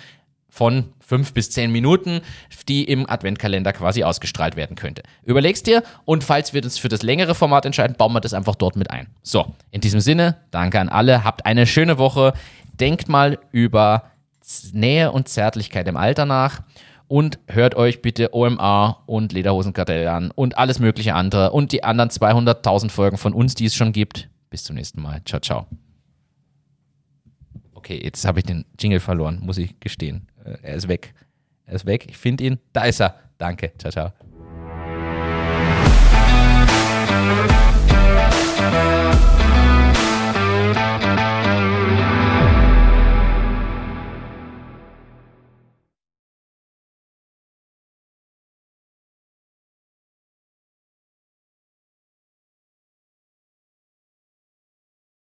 von fünf bis zehn Minuten, die im Adventkalender quasi ausgestrahlt werden könnte. Überlegst dir und falls wir das für das längere Format entscheiden, bauen wir das einfach dort mit ein. So, in diesem Sinne, danke an alle, habt eine schöne Woche, denkt mal über Nähe und Zärtlichkeit im Alter nach und hört euch bitte OMA und Lederhosenkartell an und alles mögliche andere und die anderen 200.000 Folgen von uns, die es schon gibt. Bis zum nächsten Mal. Ciao, ciao. Okay, jetzt habe ich den Jingle verloren, muss ich gestehen. Äh, Er ist weg. Er ist weg. Ich finde ihn. Da ist er. Danke. Ciao, ciao.